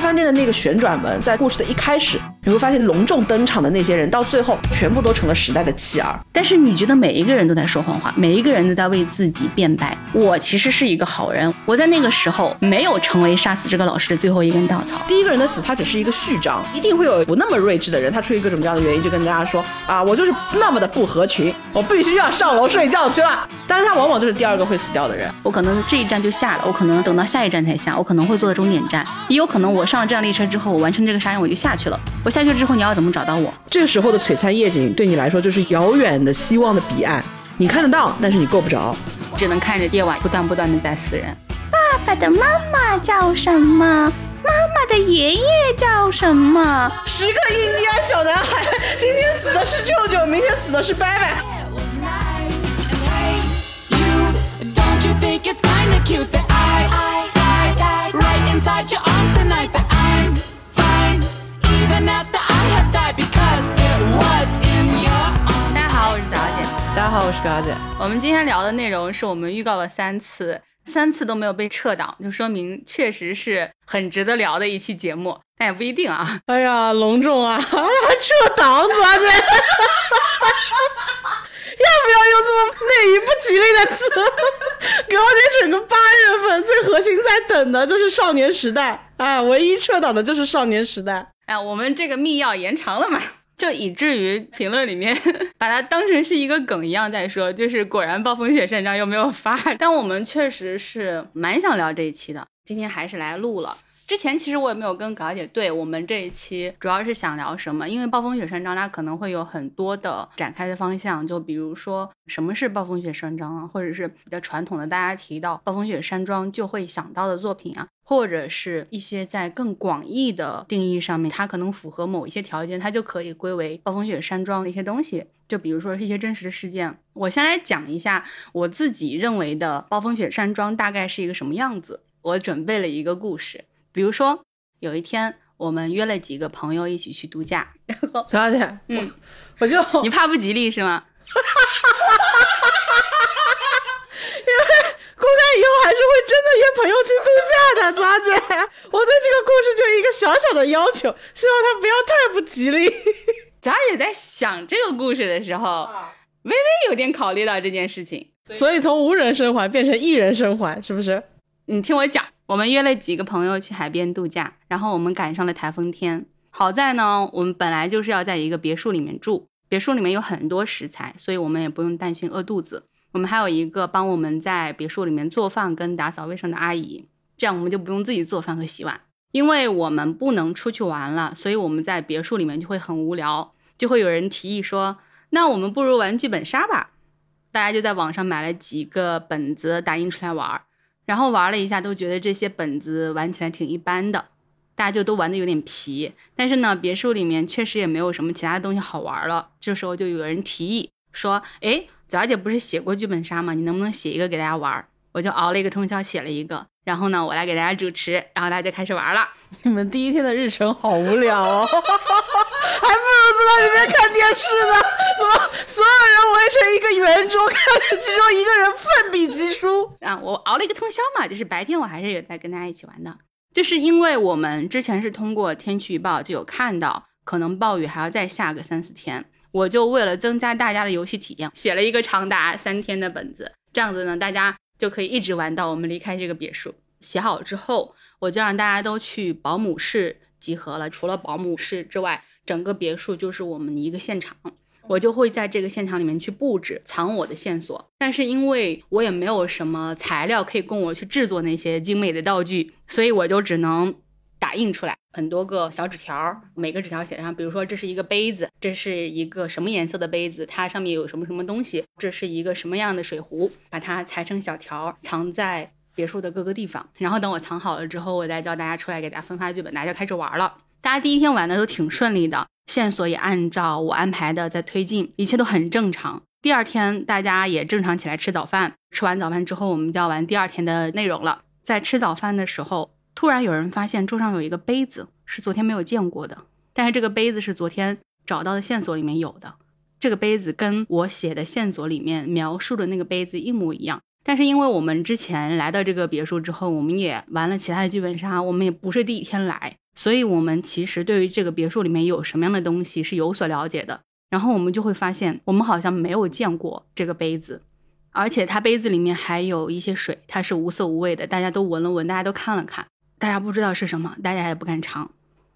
饭店的那个旋转门，在故事的一开始，你会发现隆重登场的那些人，到最后全部都成了时代的弃儿。但是你觉得每一个人都在说谎话，每一个人都在为自己辩白。我其实是一个好人，我在那个时候没有成为杀死这个老师的最后一根稻草。第一个人的死，他只是一个序章，一定会有不那么睿智的人，他出于各种各样的原因，就跟大家说啊，我就是那么的不合群，我必须要上楼睡觉去了。但是他往往就是第二个会死掉的人。我可能这一站就下了，我可能等到下一站才下，我可能会坐到终点站，也有可能我上了这辆列车之后，我完成这个杀人我就下去了。我下去之后，你要怎么找到我？这个时候的璀璨夜景对你来说就是遥远的希望的彼岸，你看得到，但是你够不着，只能看着夜晚不断不断的在死人。爸爸的妈妈叫什么？妈妈的爷爷叫什么？十个印第安小男孩，今天死的是舅舅，明天死的是伯伯。大家好，我是早姐。大家好，我是高姐。我们今天聊的内容是我们预告了三次，三次都没有被撤档，就说明确实是很值得聊的一期节目，但也不一定啊。哎呀，隆重啊，还 撤档，早姐。要不要用这么内娱不吉利的词？高姐整个八月份最核心在等的就是《少年时代》，哎，唯一撤档的就是《少年时代》。哎，我们这个密钥延长了嘛？就以至于评论里面 把它当成是一个梗一样在说，就是果然暴风雪山庄又没有发，但我们确实是蛮想聊这一期的，今天还是来录了。之前其实我也没有跟搞姐对我们这一期主要是想聊什么，因为暴风雪山庄它可能会有很多的展开的方向，就比如说什么是暴风雪山庄啊，或者是比较传统的大家提到暴风雪山庄就会想到的作品啊，或者是一些在更广义的定义上面，它可能符合某一些条件，它就可以归为暴风雪山庄的一些东西，就比如说是一些真实的事件。我先来讲一下我自己认为的暴风雪山庄大概是一个什么样子，我准备了一个故事。比如说，有一天我们约了几个朋友一起去度假，然后小姐，嗯，我就你怕不吉利是吗？因为公开以后还是会真的约朋友去度假的，小姐。我对这个故事就一个小小的要求，希望它不要太不吉利。贾姐在想这个故事的时候，微微有点考虑到这件事情，所以从无人生还变成一人生还，是不是？你听我讲。我们约了几个朋友去海边度假，然后我们赶上了台风天。好在呢，我们本来就是要在一个别墅里面住，别墅里面有很多食材，所以我们也不用担心饿肚子。我们还有一个帮我们在别墅里面做饭跟打扫卫生的阿姨，这样我们就不用自己做饭和洗碗。因为我们不能出去玩了，所以我们在别墅里面就会很无聊，就会有人提议说：“那我们不如玩剧本杀吧？”大家就在网上买了几个本子，打印出来玩。然后玩了一下，都觉得这些本子玩起来挺一般的，大家就都玩的有点皮。但是呢，别墅里面确实也没有什么其他的东西好玩了。这时候就有人提议说：“哎，早姐不是写过剧本杀吗？你能不能写一个给大家玩？”我就熬了一个通宵写了一个。然后呢，我来给大家主持，然后大家就开始玩了。你们第一天的日程好无聊哦，还不如坐在里面看电视呢。怎么所有人围成一个圆桌，看着其中一个人奋笔疾书啊？我熬了一个通宵嘛，就是白天我还是有在跟大家一起玩的。就是因为我们之前是通过天气预报就有看到可能暴雨还要再下个三四天，我就为了增加大家的游戏体验，写了一个长达三天的本子，这样子呢，大家。就可以一直玩到我们离开这个别墅。写好之后，我就让大家都去保姆室集合了。除了保姆室之外，整个别墅就是我们的一个现场。我就会在这个现场里面去布置，藏我的线索。但是因为我也没有什么材料可以供我去制作那些精美的道具，所以我就只能。打印出来很多个小纸条，每个纸条写上，比如说这是一个杯子，这是一个什么颜色的杯子，它上面有什么什么东西，这是一个什么样的水壶，把它裁成小条，藏在别墅的各个地方。然后等我藏好了之后，我再叫大家出来给大家分发剧本，大家就开始玩了。大家第一天玩的都挺顺利的，线索也按照我安排的在推进，一切都很正常。第二天大家也正常起来吃早饭，吃完早饭之后，我们就要玩第二天的内容了。在吃早饭的时候。突然有人发现桌上有一个杯子，是昨天没有见过的。但是这个杯子是昨天找到的线索里面有的。这个杯子跟我写的线索里面描述的那个杯子一模一样，但是因为我们之前来到这个别墅之后，我们也玩了其他的剧本杀，我们也不是第一天来，所以我们其实对于这个别墅里面有什么样的东西是有所了解的。然后我们就会发现，我们好像没有见过这个杯子，而且它杯子里面还有一些水，它是无色无味的，大家都闻了闻，大家都看了看，大家不知道是什么，大家也不敢尝。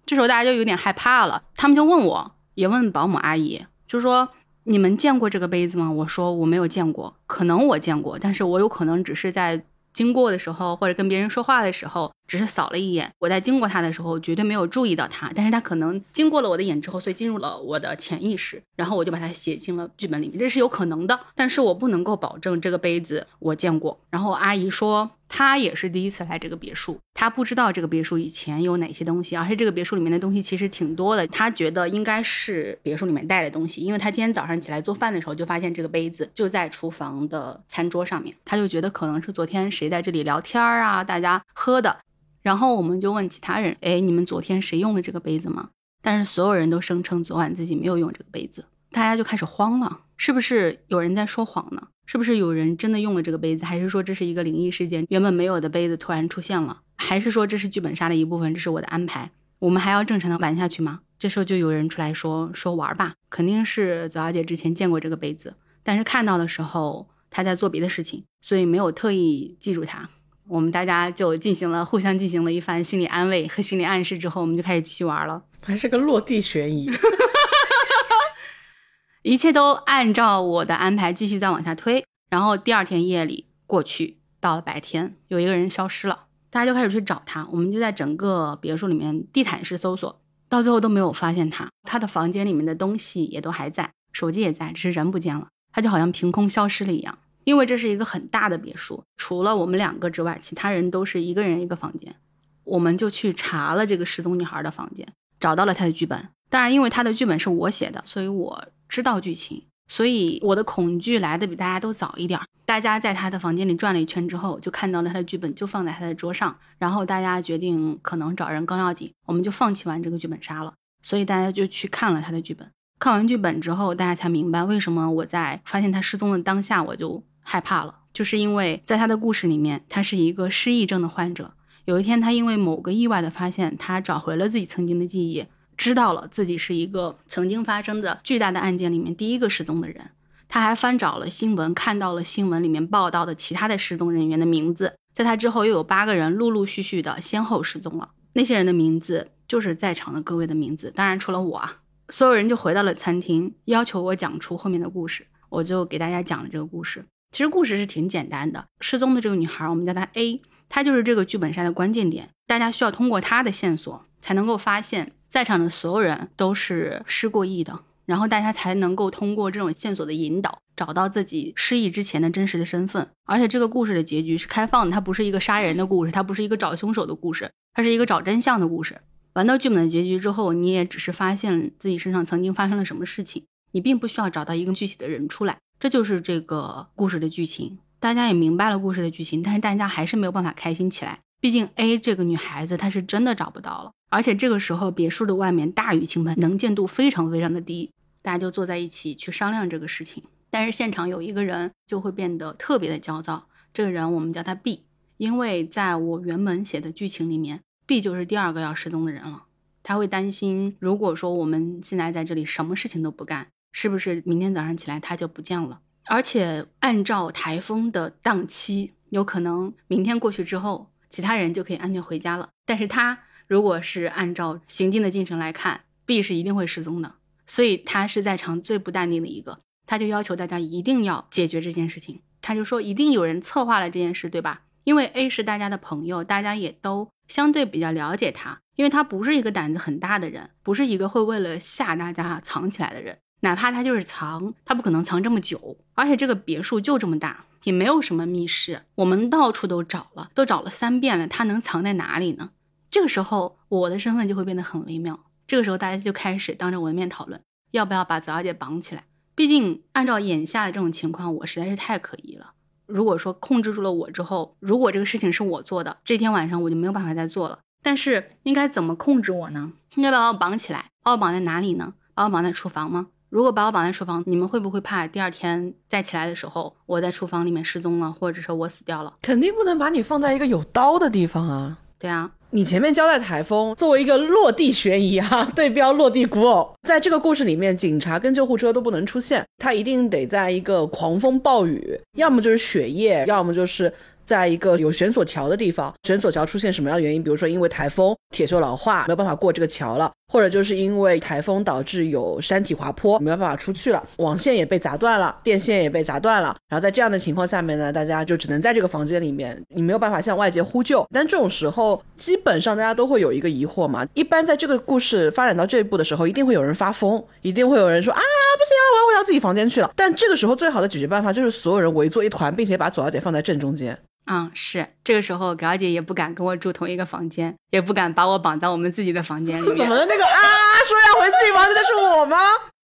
这时候大家就有点害怕了，他们就问我，也问保姆阿姨，就说。你们见过这个杯子吗？我说我没有见过，可能我见过，但是我有可能只是在经过的时候，或者跟别人说话的时候，只是扫了一眼。我在经过他的时候，绝对没有注意到他，但是他可能经过了我的眼之后，所以进入了我的潜意识，然后我就把它写进了剧本里面，这是有可能的，但是我不能够保证这个杯子我见过。然后阿姨说。他也是第一次来这个别墅，他不知道这个别墅以前有哪些东西，而且这个别墅里面的东西其实挺多的。他觉得应该是别墅里面带的东西，因为他今天早上起来做饭的时候就发现这个杯子就在厨房的餐桌上面，他就觉得可能是昨天谁在这里聊天儿啊，大家喝的。然后我们就问其他人，哎，你们昨天谁用了这个杯子吗？但是所有人都声称昨晚自己没有用这个杯子，大家就开始慌了，是不是有人在说谎呢？是不是有人真的用了这个杯子，还是说这是一个灵异事件？原本没有的杯子突然出现了，还是说这是剧本杀的一部分？这是我的安排？我们还要正常的玩下去吗？这时候就有人出来说说玩吧，肯定是左小姐之前见过这个杯子，但是看到的时候她在做别的事情，所以没有特意记住它。我们大家就进行了互相进行了一番心理安慰和心理暗示之后，我们就开始继续玩了，还是个落地悬疑。一切都按照我的安排继续再往下推，然后第二天夜里过去，到了白天，有一个人消失了，大家就开始去找他。我们就在整个别墅里面地毯式搜索，到最后都没有发现他。他的房间里面的东西也都还在，手机也在，只是人不见了。他就好像凭空消失了一样。因为这是一个很大的别墅，除了我们两个之外，其他人都是一个人一个房间。我们就去查了这个失踪女孩的房间，找到了她的剧本。当然，因为她的剧本是我写的，所以我。知道剧情，所以我的恐惧来的比大家都早一点。大家在他的房间里转了一圈之后，就看到了他的剧本就放在他的桌上。然后大家决定可能找人更要紧，我们就放弃完这个剧本杀了。所以大家就去看了他的剧本。看完剧本之后，大家才明白为什么我在发现他失踪的当下我就害怕了，就是因为在他的故事里面，他是一个失忆症的患者。有一天，他因为某个意外的发现，他找回了自己曾经的记忆。知道了自己是一个曾经发生的巨大的案件里面第一个失踪的人，他还翻找了新闻，看到了新闻里面报道的其他的失踪人员的名字。在他之后，又有八个人陆陆续续的先后失踪了。那些人的名字就是在场的各位的名字，当然除了我啊。所有人就回到了餐厅，要求我讲出后面的故事。我就给大家讲了这个故事。其实故事是挺简单的，失踪的这个女孩，我们叫她 A，她就是这个剧本杀的关键点。大家需要通过她的线索才能够发现。在场的所有人都是失过忆的，然后大家才能够通过这种线索的引导，找到自己失忆之前的真实的身份。而且这个故事的结局是开放的，它不是一个杀人的故事，它不是一个找凶手的故事，它是一个找真相的故事。玩到剧本的结局之后，你也只是发现自己身上曾经发生了什么事情，你并不需要找到一个具体的人出来。这就是这个故事的剧情。大家也明白了故事的剧情，但是大家还是没有办法开心起来。毕竟 A 这个女孩子她是真的找不到了。而且这个时候，别墅的外面大雨倾盆，能见度非常非常的低，大家就坐在一起去商量这个事情。但是现场有一个人就会变得特别的焦躁，这个人我们叫他 B，因为在我原本写的剧情里面，B 就是第二个要失踪的人了。他会担心，如果说我们现在在这里什么事情都不干，是不是明天早上起来他就不见了？而且按照台风的档期，有可能明天过去之后，其他人就可以安全回家了，但是他。如果是按照行进的进程来看，B 是一定会失踪的，所以他是在场最不淡定的一个，他就要求大家一定要解决这件事情。他就说一定有人策划了这件事，对吧？因为 A 是大家的朋友，大家也都相对比较了解他，因为他不是一个胆子很大的人，不是一个会为了吓大家藏起来的人。哪怕他就是藏，他不可能藏这么久，而且这个别墅就这么大，也没有什么密室，我们到处都找了，都找了三遍了，他能藏在哪里呢？这个时候，我的身份就会变得很微妙。这个时候，大家就开始当着我的面讨论，要不要把左小姐绑起来。毕竟，按照眼下的这种情况，我实在是太可疑了。如果说控制住了我之后，如果这个事情是我做的，这天晚上我就没有办法再做了。但是，应该怎么控制我呢？应该把我绑起来，把我绑在哪里呢？把我绑在厨房吗？如果把我绑在厨房，你们会不会怕第二天再起来的时候，我在厨房里面失踪了，或者说我死掉了？肯定不能把你放在一个有刀的地方啊！对啊，你前面交代台风作为一个落地悬疑啊，对标落地古偶，在这个故事里面，警察跟救护车都不能出现，他一定得在一个狂风暴雨，要么就是雪夜，要么就是在一个有悬索桥的地方。悬索桥出现什么样的原因？比如说因为台风，铁锈老化，没有办法过这个桥了。或者就是因为台风导致有山体滑坡，没有办法出去了，网线也被砸断了，电线也被砸断了。然后在这样的情况下面呢，大家就只能在这个房间里面，你没有办法向外界呼救。但这种时候，基本上大家都会有一个疑惑嘛。一般在这个故事发展到这一步的时候，一定会有人发疯，一定会有人说啊，不行啊，我要回到自己房间去了。但这个时候最好的解决办法就是所有人围坐一团，并且把左小姐放在正中间。嗯，是这个时候，葛小姐也不敢跟我住同一个房间，也不敢把我绑到我们自己的房间里 面。怎么了？那个啊，说要回自己房间的是我吗？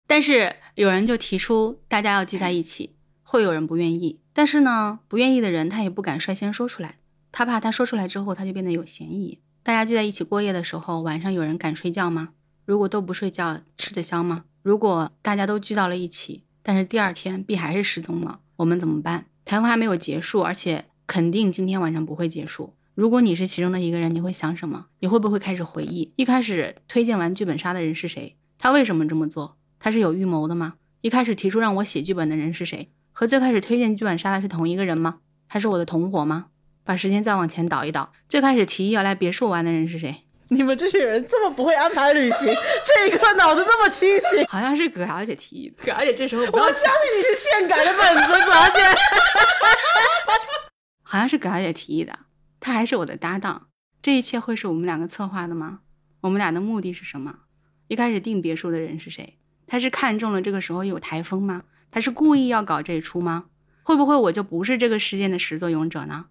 但是有人就提出大家要聚在一起，会有人不愿意。但是呢，不愿意的人他也不敢率先说出来，他怕他说出来之后他就变得有嫌疑。大家聚在一起过夜的时候，晚上有人敢睡觉吗？如果都不睡觉，吃得消吗？如果大家都聚到了一起，但是第二天 B 还是失踪了，我们怎么办？台风还没有结束，而且。肯定今天晚上不会结束。如果你是其中的一个人，你会想什么？你会不会开始回忆一开始推荐完剧本杀的人是谁？他为什么这么做？他是有预谋的吗？一开始提出让我写剧本的人是谁？和最开始推荐剧本杀的是同一个人吗？他是我的同伙吗？把时间再往前倒一倒，最开始提议要来别墅玩的人是谁？你们这些人这么不会安排旅行，这一刻脑子这么清醒？好像是葛小姐提议的。葛小姐这时候，我相信你是现改的本子，葛小姐。好像是葛小姐提议的，她还是我的搭档。这一切会是我们两个策划的吗？我们俩的目的是什么？一开始订别墅的人是谁？他是看中了这个时候有台风吗？他是故意要搞这一出吗？会不会我就不是这个事件的始作俑者呢？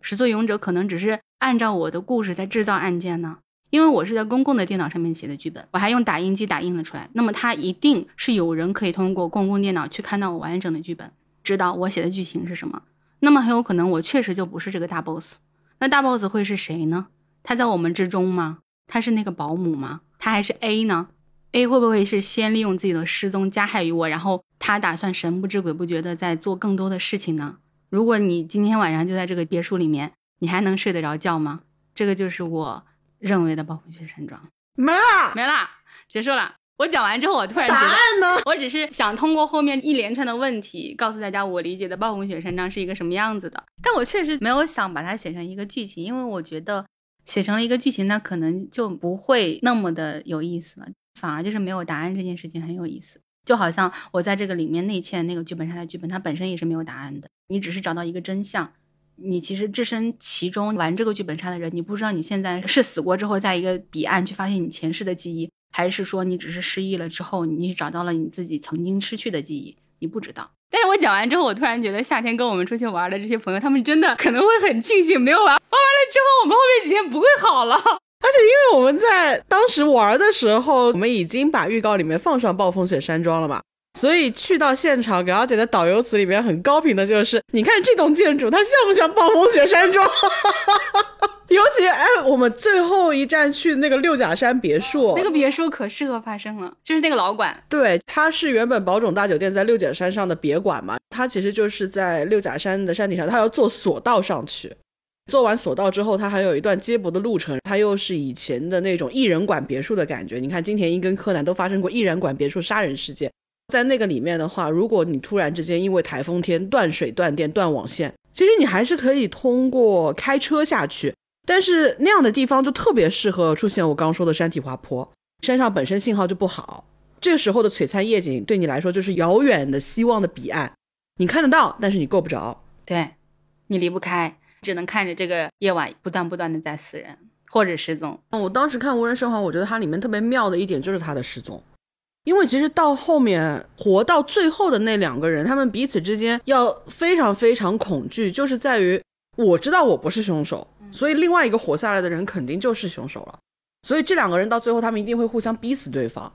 始作俑者可能只是按照我的故事在制造案件呢？因为我是在公共的电脑上面写的剧本，我还用打印机打印了出来。那么他一定是有人可以通过公共电脑去看到我完整的剧本，知道我写的剧情是什么。那么很有可能我确实就不是这个大 boss，那大 boss 会是谁呢？他在我们之中吗？他是那个保姆吗？他还是 A 呢？A 会不会是先利用自己的失踪加害于我，然后他打算神不知鬼不觉的在做更多的事情呢？如果你今天晚上就在这个别墅里面，你还能睡得着觉吗？这个就是我认为的暴风雪山庄。没了，没了，结束了。我讲完之后，我突然觉得，我只是想通过后面一连串的问题，告诉大家我理解的暴风雪山庄是一个什么样子的。但我确实没有想把它写成一个剧情，因为我觉得写成了一个剧情，那可能就不会那么的有意思了，反而就是没有答案这件事情很有意思。就好像我在这个里面内嵌那个剧本杀的剧本，它本身也是没有答案的，你只是找到一个真相。你其实置身其中玩这个剧本杀的人，你不知道你现在是死过之后，在一个彼岸去发现你前世的记忆。还是说你只是失忆了之后，你找到了你自己曾经失去的记忆？你不知道。但是我讲完之后，我突然觉得夏天跟我们出去玩的这些朋友，他们真的可能会很庆幸没有玩。玩完了之后，我们后面几天不会好了。而且因为我们在当时玩的时候，我们已经把预告里面放上暴风雪山庄了嘛，所以去到现场，葛小姐的导游词里面很高频的就是：你看这栋建筑，它像不像暴风雪山庄？尤其哎，我们最后一站去那个六甲山别墅，那个别墅可适合发生了，就是那个老馆。对，它是原本宝冢大酒店在六甲山上的别馆嘛，它其实就是在六甲山的山顶上，它要坐索道上去。做完索道之后，它还有一段接驳的路程，它又是以前的那种艺人馆别墅的感觉。你看金田一跟柯南都发生过艺人馆别墅杀人事件，在那个里面的话，如果你突然之间因为台风天断水断电断网线，其实你还是可以通过开车下去。但是那样的地方就特别适合出现我刚刚说的山体滑坡，山上本身信号就不好，这个时候的璀璨夜景对你来说就是遥远的希望的彼岸，你看得到，但是你够不着，对，你离不开，只能看着这个夜晚不断不断的在死人或者失踪。我当时看无人生还，我觉得它里面特别妙的一点就是它的失踪，因为其实到后面活到最后的那两个人，他们彼此之间要非常非常恐惧，就是在于我知道我不是凶手。所以另外一个活下来的人肯定就是凶手了，所以这两个人到最后他们一定会互相逼死对方。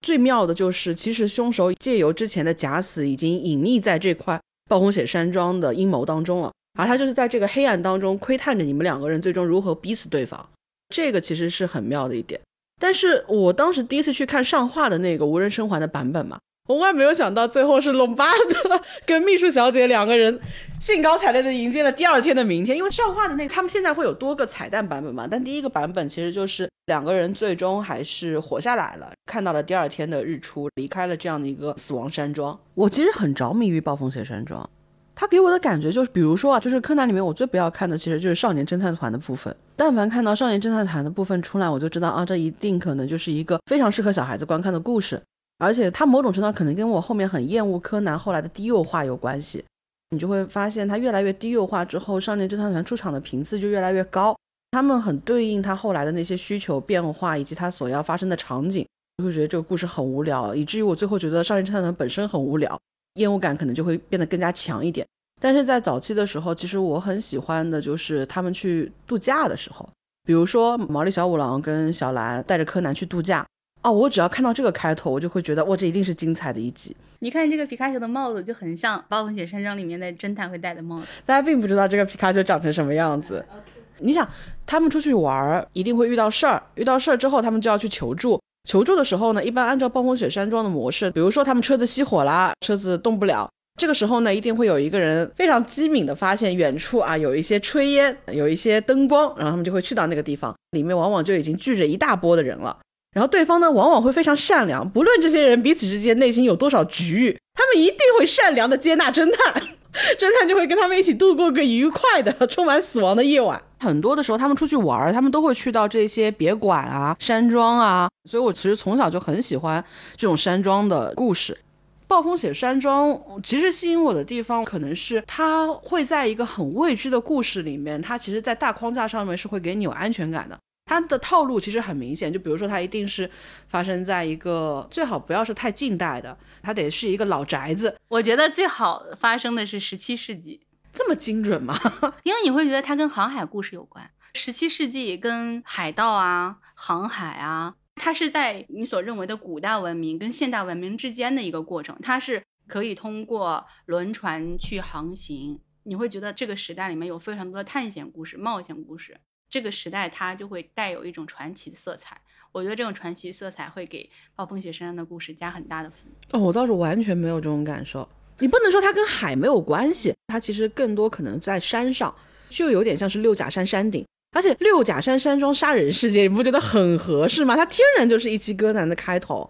最妙的就是，其实凶手借由之前的假死已经隐匿在这块暴风雪山庄的阴谋当中了，而他就是在这个黑暗当中窥探着你们两个人最终如何逼死对方。这个其实是很妙的一点。但是我当时第一次去看上画的那个无人生还的版本嘛，我万没有想到，最后是龙巴德跟秘书小姐两个人兴高采烈的迎接了第二天的明天。因为上画的那个，他们现在会有多个彩蛋版本嘛？但第一个版本其实就是两个人最终还是活下来了，看到了第二天的日出，离开了这样的一个死亡山庄。我其实很着迷于暴风雪山庄，它给我的感觉就是，比如说啊，就是柯南里面我最不要看的，其实就是少年侦探团的部分。但凡看到少年侦探团的部分出来，我就知道啊，这一定可能就是一个非常适合小孩子观看的故事。而且他某种程度上可能跟我后面很厌恶柯南后来的低幼化有关系，你就会发现他越来越低幼化之后，少年侦探团出场的频次就越来越高，他们很对应他后来的那些需求变化以及他所要发生的场景，就会觉得这个故事很无聊，以至于我最后觉得少年侦探团本身很无聊，厌恶感可能就会变得更加强一点。但是在早期的时候，其实我很喜欢的就是他们去度假的时候，比如说毛利小五郎跟小兰带着柯南去度假。哦，我只要看到这个开头，我就会觉得哇，这一定是精彩的一集。你看这个皮卡丘的帽子就很像《暴风雪山庄》里面的侦探会戴的帽子。大家并不知道这个皮卡丘长成什么样子。你想，他们出去玩儿一定会遇到事儿，遇到事儿之后他们就要去求助。求助的时候呢，一般按照暴风雪山庄的模式，比如说他们车子熄火啦，车子动不了，这个时候呢，一定会有一个人非常机敏的发现远处啊有一些炊烟，有一些灯光，然后他们就会去到那个地方，里面往往就已经聚着一大波的人了。然后对方呢，往往会非常善良，不论这些人彼此之间内心有多少局域，他们一定会善良的接纳侦探，侦探就会跟他们一起度过个愉快的、充满死亡的夜晚。很多的时候，他们出去玩，他们都会去到这些别馆啊、山庄啊，所以我其实从小就很喜欢这种山庄的故事。暴风雪山庄其实吸引我的地方，可能是它会在一个很未知的故事里面，它其实在大框架上面是会给你有安全感的。它的套路其实很明显，就比如说它一定是发生在一个最好不要是太近代的，它得是一个老宅子。我觉得最好发生的是十七世纪，这么精准吗？因为你会觉得它跟航海故事有关。十七世纪跟海盗啊、航海啊，它是在你所认为的古代文明跟现代文明之间的一个过程，它是可以通过轮船去航行。你会觉得这个时代里面有非常多的探险故事、冒险故事。这个时代它就会带有一种传奇色彩，我觉得这种传奇色彩会给暴风雪山上的故事加很大的分。哦，我倒是完全没有这种感受。你不能说它跟海没有关系，它其实更多可能在山上，就有点像是六甲山山顶。而且六甲山山庄杀人事件，你不觉得很合适吗？它天然就是一期歌男的开头。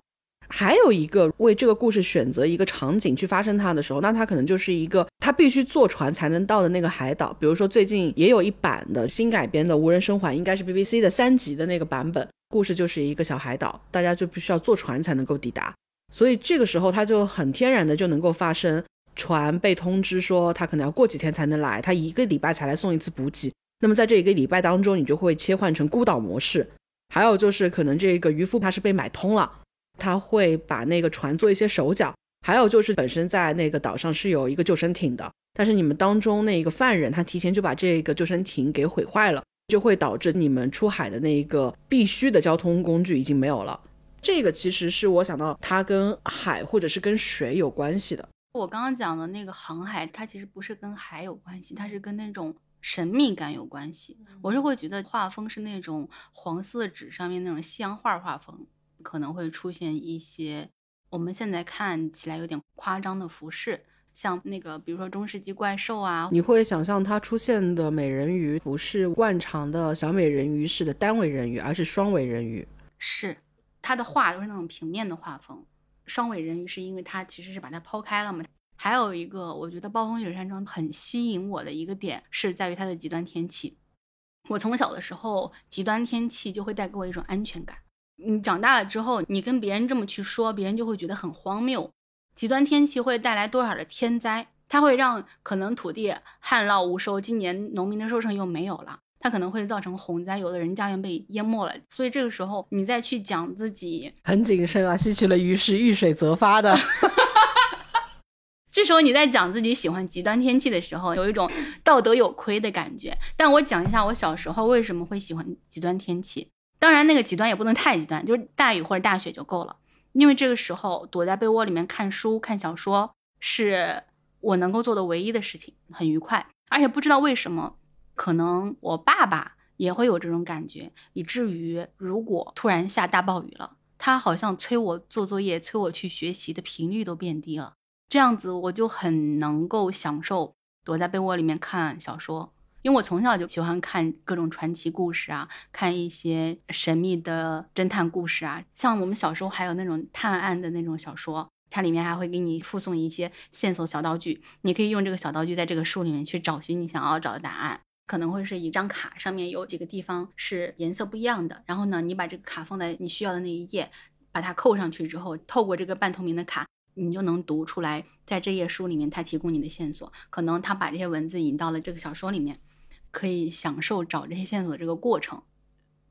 还有一个为这个故事选择一个场景去发生它的时候，那它可能就是一个他必须坐船才能到的那个海岛。比如说最近也有一版的新改编的《无人生还》，应该是 BBC 的三集的那个版本，故事就是一个小海岛，大家就必须要坐船才能够抵达。所以这个时候它就很天然的就能够发生，船被通知说他可能要过几天才能来，他一个礼拜才来送一次补给。那么在这一个礼拜当中，你就会切换成孤岛模式。还有就是可能这个渔夫他是被买通了。他会把那个船做一些手脚，还有就是本身在那个岛上是有一个救生艇的，但是你们当中那个犯人他提前就把这个救生艇给毁坏了，就会导致你们出海的那一个必须的交通工具已经没有了。这个其实是我想到它跟海或者是跟水有关系的。我刚刚讲的那个航海，它其实不是跟海有关系，它是跟那种神秘感有关系。我是会觉得画风是那种黄色纸上面那种西洋画画风。可能会出现一些我们现在看起来有点夸张的服饰，像那个比如说中世纪怪兽啊，你会想象它出现的美人鱼不是惯常的小美人鱼式的单尾人鱼，而是双尾人鱼。是，它的画都是那种平面的画风。双尾人鱼是因为它其实是把它抛开了嘛。还有一个，我觉得暴风雪山庄很吸引我的一个点是在于它的极端天气。我从小的时候，极端天气就会带给我一种安全感。你长大了之后，你跟别人这么去说，别人就会觉得很荒谬。极端天气会带来多少的天灾？它会让可能土地旱涝无收，今年农民的收成又没有了，它可能会造成洪灾，有的人家园被淹没了。所以这个时候，你再去讲自己很谨慎啊，吸取了鱼是遇水则发的。这时候你在讲自己喜欢极端天气的时候，有一种道德有亏的感觉。但我讲一下我小时候为什么会喜欢极端天气。当然，那个极端也不能太极端，就是大雨或者大雪就够了。因为这个时候躲在被窝里面看书、看小说，是我能够做的唯一的事情，很愉快。而且不知道为什么，可能我爸爸也会有这种感觉，以至于如果突然下大暴雨了，他好像催我做作业、催我去学习的频率都变低了。这样子我就很能够享受躲在被窝里面看小说，因为我从小就喜欢看各种传奇故事啊，看一些神秘的侦探故事啊。像我们小时候还有那种探案的那种小说，它里面还会给你附送一些线索小道具，你可以用这个小道具在这个书里面去找寻你想要找的答案。可能会是一张卡，上面有几个地方是颜色不一样的。然后呢，你把这个卡放在你需要的那一页，把它扣上去之后，透过这个半透明的卡，你就能读出来，在这页书里面它提供你的线索。可能他把这些文字引到了这个小说里面，可以享受找这些线索的这个过程。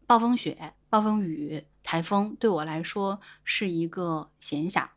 暴风雪、暴风雨、台风对我来说是一个闲暇，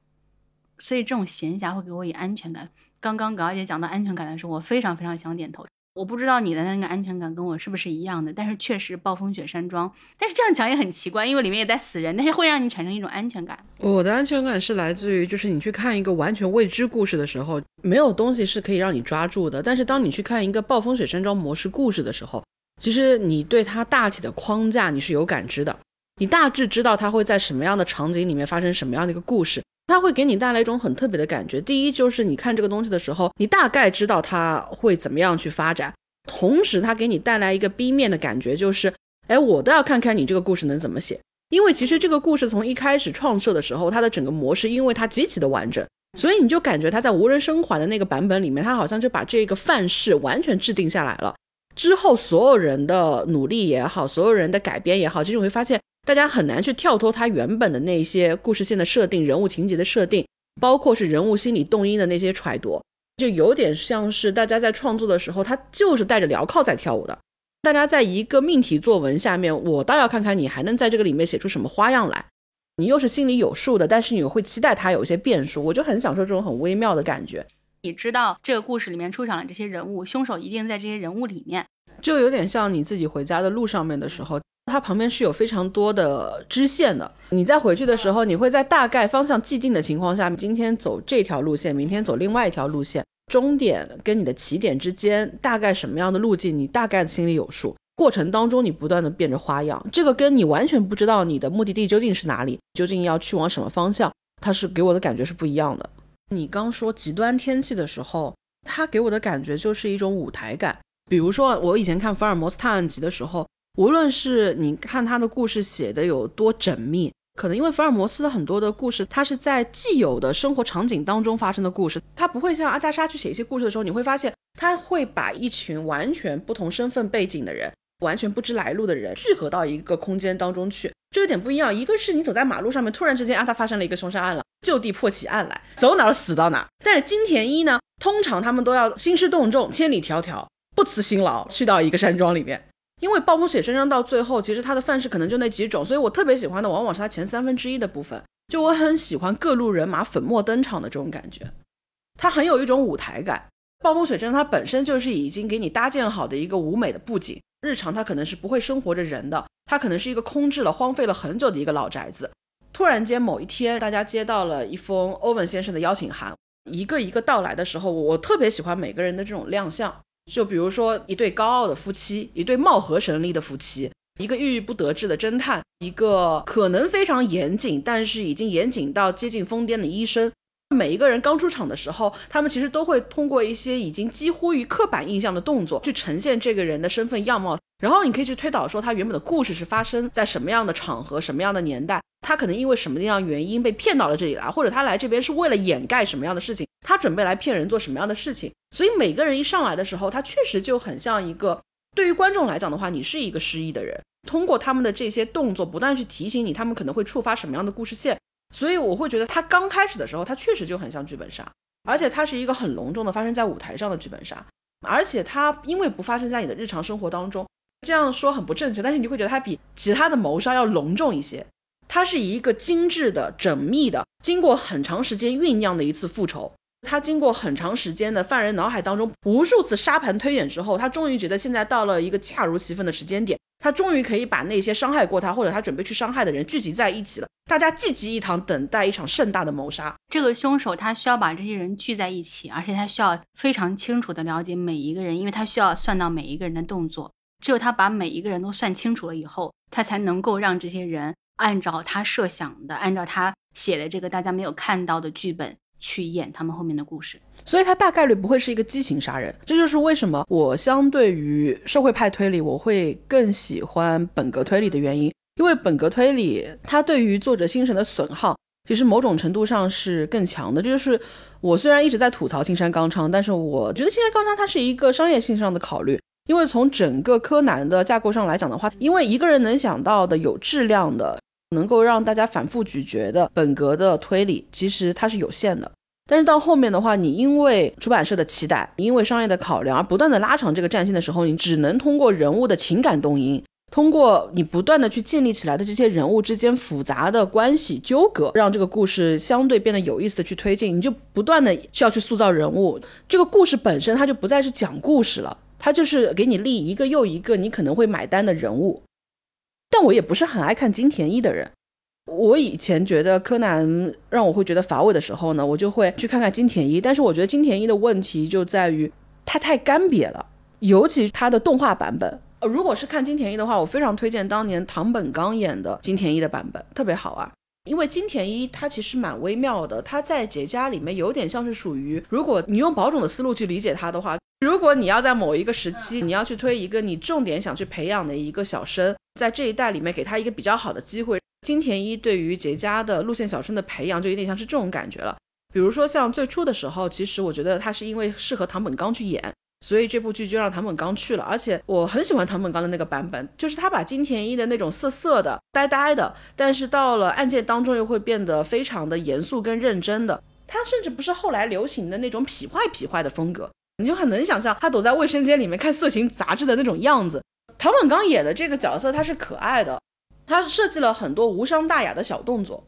所以这种闲暇会给我以安全感。刚刚葛小姐讲到安全感的时候，我非常非常想点头。我不知道你的那个安全感跟我是不是一样的，但是确实暴风雪山庄，但是这样讲也很奇怪，因为里面也在死人，但是会让你产生一种安全感。我的安全感是来自于，就是你去看一个完全未知故事的时候，没有东西是可以让你抓住的。但是当你去看一个暴风雪山庄模式故事的时候，其实你对它大体的框架你是有感知的，你大致知道它会在什么样的场景里面发生什么样的一个故事。它会给你带来一种很特别的感觉。第一，就是你看这个东西的时候，你大概知道它会怎么样去发展，同时它给你带来一个 B 面的感觉，就是，哎，我都要看看你这个故事能怎么写。因为其实这个故事从一开始创设的时候，它的整个模式，因为它极其的完整，所以你就感觉它在无人生还的那个版本里面，它好像就把这个范式完全制定下来了。之后所有人的努力也好，所有人的改编也好，其实你会发现。大家很难去跳脱它原本的那些故事线的设定、人物情节的设定，包括是人物心理动因的那些揣度，就有点像是大家在创作的时候，他就是带着镣铐在跳舞的。大家在一个命题作文下面，我倒要看看你还能在这个里面写出什么花样来。你又是心里有数的，但是你又会期待它有一些变数，我就很享受这种很微妙的感觉。你知道这个故事里面出场的这些人物，凶手一定在这些人物里面，就有点像你自己回家的路上面的时候。它旁边是有非常多的支线的。你在回去的时候，你会在大概方向既定的情况下，今天走这条路线，明天走另外一条路线，终点跟你的起点之间大概什么样的路径，你大概心里有数。过程当中你不断的变着花样，这个跟你完全不知道你的目的地究竟是哪里，究竟要去往什么方向，它是给我的感觉是不一样的。你刚说极端天气的时候，它给我的感觉就是一种舞台感。比如说我以前看福尔摩斯探案集的时候。无论是你看他的故事写的有多缜密，可能因为福尔摩斯的很多的故事，他是在既有的生活场景当中发生的故事，他不会像阿加莎去写一些故事的时候，你会发现他会把一群完全不同身份背景的人，完全不知来路的人聚合到一个空间当中去，这有点不一样。一个是你走在马路上面，突然之间啊，他发生了一个凶杀案了，就地破起案来，走哪儿死到哪儿。但是金田一呢，通常他们都要兴师动众，千里迢迢，不辞辛劳去到一个山庄里面。因为暴风雪山庄到最后，其实它的范式可能就那几种，所以我特别喜欢的往往是它前三分之一的部分。就我很喜欢各路人马粉墨登场的这种感觉，它很有一种舞台感。暴风雪山它本身就是已经给你搭建好的一个舞美的布景，日常它可能是不会生活着人的，它可能是一个空置了、荒废了很久的一个老宅子。突然间某一天，大家接到了一封欧文先生的邀请函，一个一个到来的时候，我特别喜欢每个人的这种亮相。就比如说一对高傲的夫妻，一对貌合神离的夫妻，一个郁郁不得志的侦探，一个可能非常严谨，但是已经严谨到接近疯癫的医生。每一个人刚出场的时候，他们其实都会通过一些已经几乎于刻板印象的动作去呈现这个人的身份样貌。然后你可以去推导说，他原本的故事是发生在什么样的场合、什么样的年代，他可能因为什么样原因被骗到了这里来，或者他来这边是为了掩盖什么样的事情。他准备来骗人做什么样的事情？所以每个人一上来的时候，他确实就很像一个对于观众来讲的话，你是一个失忆的人。通过他们的这些动作，不断去提醒你，他们可能会触发什么样的故事线。所以我会觉得他刚开始的时候，他确实就很像剧本杀，而且它是一个很隆重的发生在舞台上的剧本杀。而且它因为不发生在你的日常生活当中，这样说很不正确，但是你会觉得它比其他的谋杀要隆重一些。它是一个精致的、缜密的，经过很长时间酝酿的一次复仇。他经过很长时间的犯人脑海当中无数次沙盘推演之后，他终于觉得现在到了一个恰如其分的时间点，他终于可以把那些伤害过他或者他准备去伤害的人聚集在一起了，大家聚集一堂，等待一场盛大的谋杀。这个凶手他需要把这些人聚在一起，而且他需要非常清楚的了解每一个人，因为他需要算到每一个人的动作。只有他把每一个人都算清楚了以后，他才能够让这些人按照他设想的，按照他写的这个大家没有看到的剧本去演他们后面的故事。所以他大概率不会是一个激情杀人。这就是为什么我相对于社会派推理，我会更喜欢本格推理的原因。因为本格推理，它对于作者精神的损耗，其实某种程度上是更强的。这就是我虽然一直在吐槽青山刚昌，但是我觉得青山刚昌它是一个商业性上的考虑。因为从整个柯南的架构上来讲的话，因为一个人能想到的有质量的，能够让大家反复咀嚼的本格的推理，其实它是有限的。但是到后面的话，你因为出版社的期待，因为商业的考量而不断的拉长这个战线的时候，你只能通过人物的情感动因。通过你不断的去建立起来的这些人物之间复杂的关系纠葛，让这个故事相对变得有意思的去推进，你就不断的需要去塑造人物。这个故事本身它就不再是讲故事了，它就是给你立一个又一个你可能会买单的人物。但我也不是很爱看金田一的人，我以前觉得柯南让我会觉得乏味的时候呢，我就会去看看金田一。但是我觉得金田一的问题就在于它太干瘪了，尤其它的动画版本。如果是看金田一的话，我非常推荐当年唐本刚演的金田一的版本，特别好玩。因为金田一他其实蛮微妙的，他在结痂里面有点像是属于，如果你用保种的思路去理解他的话，如果你要在某一个时期，你要去推一个你重点想去培养的一个小生，在这一代里面给他一个比较好的机会，金田一对于结痂的路线小生的培养就有点像是这种感觉了。比如说像最初的时候，其实我觉得他是因为适合唐本刚去演。所以这部剧就让唐本刚去了，而且我很喜欢唐本刚的那个版本，就是他把金田一的那种涩涩的、呆呆的，但是到了案件当中又会变得非常的严肃跟认真的，他甚至不是后来流行的那种痞坏痞坏的风格，你就很能想象他躲在卫生间里面看色情杂志的那种样子。唐本刚演的这个角色他是可爱的，他设计了很多无伤大雅的小动作。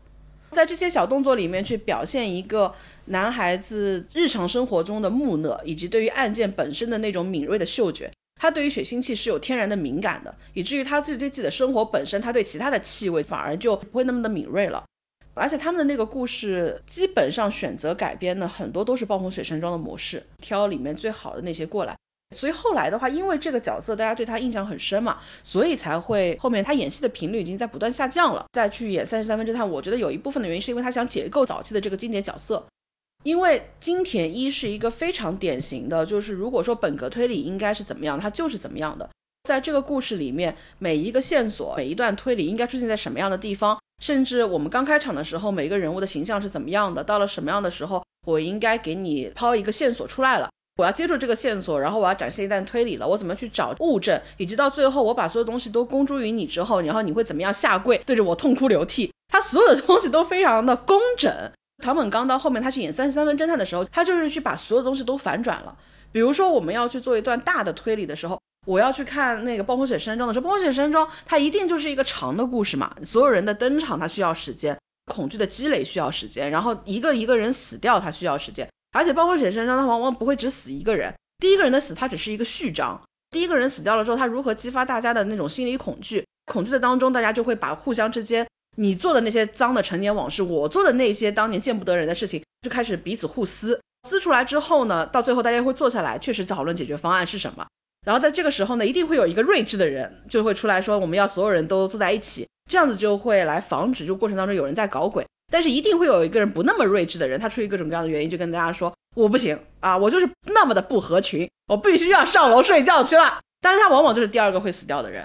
在这些小动作里面去表现一个男孩子日常生活中的木讷，以及对于案件本身的那种敏锐的嗅觉。他对于血腥气是有天然的敏感的，以至于他自己对自己的生活本身，他对其他的气味反而就不会那么的敏锐了。而且他们的那个故事基本上选择改编的很多都是暴风雪山庄的模式，挑里面最好的那些过来。所以后来的话，因为这个角色大家对他印象很深嘛，所以才会后面他演戏的频率已经在不断下降了。再去演三十三分之探，我觉得有一部分的原因是因为他想解构早期的这个经典角色。因为金田一是一个非常典型的，就是如果说本格推理应该是怎么样，他就是怎么样的。在这个故事里面，每一个线索、每一段推理应该出现在什么样的地方，甚至我们刚开场的时候，每一个人物的形象是怎么样的，到了什么样的时候，我应该给你抛一个线索出来了。我要接住这个线索，然后我要展现一段推理了。我怎么去找物证，以及到最后我把所有东西都公诸于你之后，然后你会怎么样下跪，对着我痛哭流涕？他所有的东西都非常的工整。唐本刚到后面他去演三十三分侦探的时候，他就是去把所有东西都反转了。比如说我们要去做一段大的推理的时候，我要去看那个暴风雪山庄的时候，暴风雪山庄它一定就是一个长的故事嘛，所有人的登场它需要时间，恐惧的积累需要时间，然后一个一个人死掉它需要时间。而且暴风雪山庄，他往往不会只死一个人。第一个人的死，他只是一个序章。第一个人死掉了之后，他如何激发大家的那种心理恐惧？恐惧的当中，大家就会把互相之间你做的那些脏的陈年往事，我做的那些当年见不得人的事情，就开始彼此互撕。撕出来之后呢，到最后大家会坐下来，确实讨论解决方案是什么。然后在这个时候呢，一定会有一个睿智的人就会出来说，我们要所有人都坐在一起，这样子就会来防止就过程当中有人在搞鬼。但是一定会有一个人不那么睿智的人，他出于各种各样的原因，就跟大家说我不行啊，我就是那么的不合群，我必须要上楼睡觉去了。但是他往往就是第二个会死掉的人。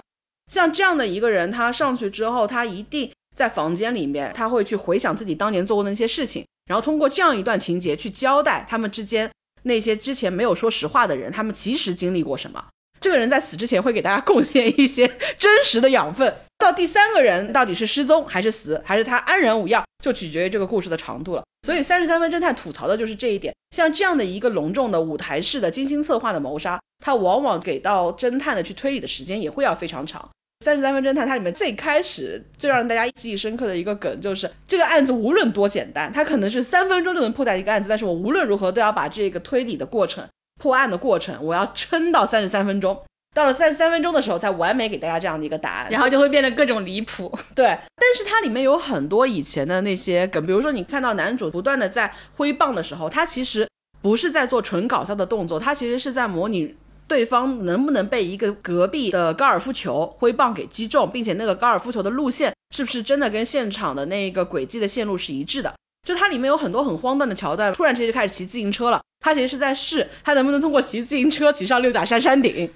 像这样的一个人，他上去之后，他一定在房间里面，他会去回想自己当年做过的那些事情，然后通过这样一段情节去交代他们之间那些之前没有说实话的人，他们其实经历过什么。这个人在死之前会给大家贡献一些 真实的养分。到第三个人到底是失踪还是死，还是他安然无恙，就取决于这个故事的长度了。所以三十三分侦探吐槽的就是这一点。像这样的一个隆重的舞台式的精心策划的谋杀，它往往给到侦探的去推理的时间也会要非常长。三十三分侦探它里面最开始最让大家记忆深刻的一个梗就是这个案子无论多简单，它可能是三分钟就能破掉一个案子，但是我无论如何都要把这个推理的过程。破案的过程，我要撑到三十三分钟，到了三十三分钟的时候，才完美给大家这样的一个答案，然后就会变得各种离谱。对，但是它里面有很多以前的那些梗，比如说你看到男主不断的在挥棒的时候，他其实不是在做纯搞笑的动作，他其实是在模拟对方能不能被一个隔壁的高尔夫球挥棒给击中，并且那个高尔夫球的路线是不是真的跟现场的那个轨迹的线路是一致的。就它里面有很多很荒诞的桥段，突然之间就开始骑自行车了。他其实是在试他能不能通过骑自行车骑上六甲山山顶。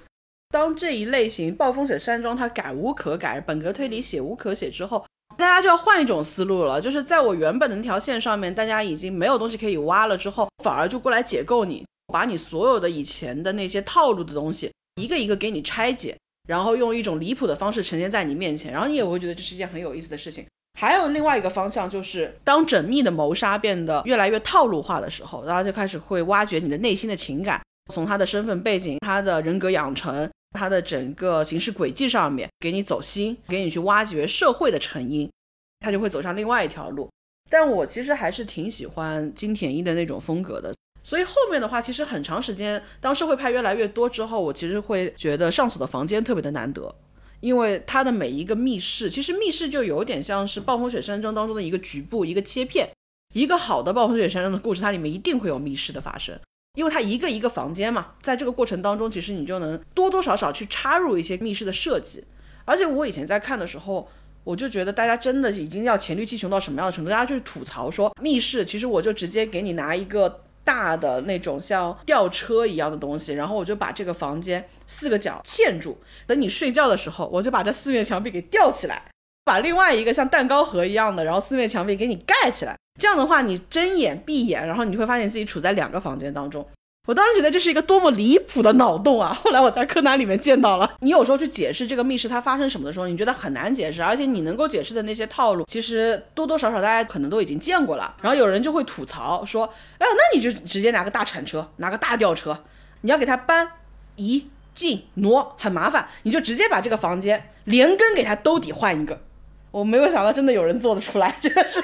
当这一类型暴风雪山庄它改无可改，本格推理写无可写之后，大家就要换一种思路了。就是在我原本的那条线上面，大家已经没有东西可以挖了之后，反而就过来解构你，把你所有的以前的那些套路的东西一个一个给你拆解，然后用一种离谱的方式呈现在你面前，然后你也会觉得这是一件很有意思的事情。还有另外一个方向，就是当缜密的谋杀变得越来越套路化的时候，大家就开始会挖掘你的内心的情感，从他的身份背景、他的人格养成、他的整个行事轨迹上面给你走心，给你去挖掘社会的成因，他就会走上另外一条路。但我其实还是挺喜欢金田一的那种风格的，所以后面的话，其实很长时间，当社会派越来越多之后，我其实会觉得上锁的房间特别的难得。因为它的每一个密室，其实密室就有点像是暴风雪山庄当中的一个局部、一个切片。一个好的暴风雪山庄的故事，它里面一定会有密室的发生，因为它一个一个房间嘛，在这个过程当中，其实你就能多多少少去插入一些密室的设计。而且我以前在看的时候，我就觉得大家真的已经要黔驴技穷到什么样的程度？大家就是吐槽说密室，其实我就直接给你拿一个。大的那种像吊车一样的东西，然后我就把这个房间四个角嵌住，等你睡觉的时候，我就把这四面墙壁给吊起来，把另外一个像蛋糕盒一样的，然后四面墙壁给你盖起来。这样的话，你睁眼闭眼，然后你会发现自己处在两个房间当中。我当时觉得这是一个多么离谱的脑洞啊！后来我在柯南里面见到了。你有时候去解释这个密室它发生什么的时候，你觉得很难解释，而且你能够解释的那些套路，其实多多少少大家可能都已经见过了。然后有人就会吐槽说：“哎，那你就直接拿个大铲车，拿个大吊车，你要给它搬、移、进、挪，很麻烦，你就直接把这个房间连根给它兜底换一个。”我没有想到真的有人做得出来这个事情。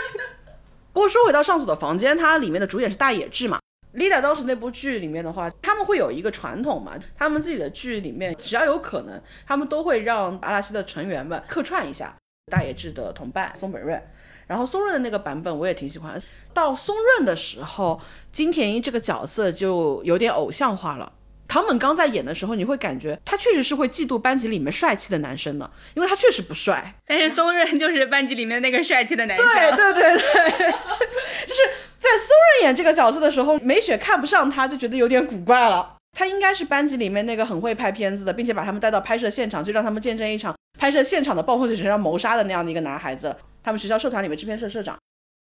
不过说回到上锁的房间，它里面的主演是大野智嘛。Lida 当时那部剧里面的话，他们会有一个传统嘛，他们自己的剧里面只要有可能，他们都会让阿拉西的成员们客串一下大野智的同伴松本润。然后松润的那个版本我也挺喜欢。到松润的时候，金田一这个角色就有点偶像化了。唐本刚在演的时候，你会感觉他确实是会嫉妒班级里面帅气的男生的，因为他确实不帅。但是松润就是班级里面那个帅气的男生。对对对对，就是。在松润演这个角色的时候，美雪看不上他，就觉得有点古怪了。他应该是班级里面那个很会拍片子的，并且把他们带到拍摄现场，就让他们见证一场拍摄现场的暴风雪身上谋杀的那样的一个男孩子。他们学校社团里面制片社社长。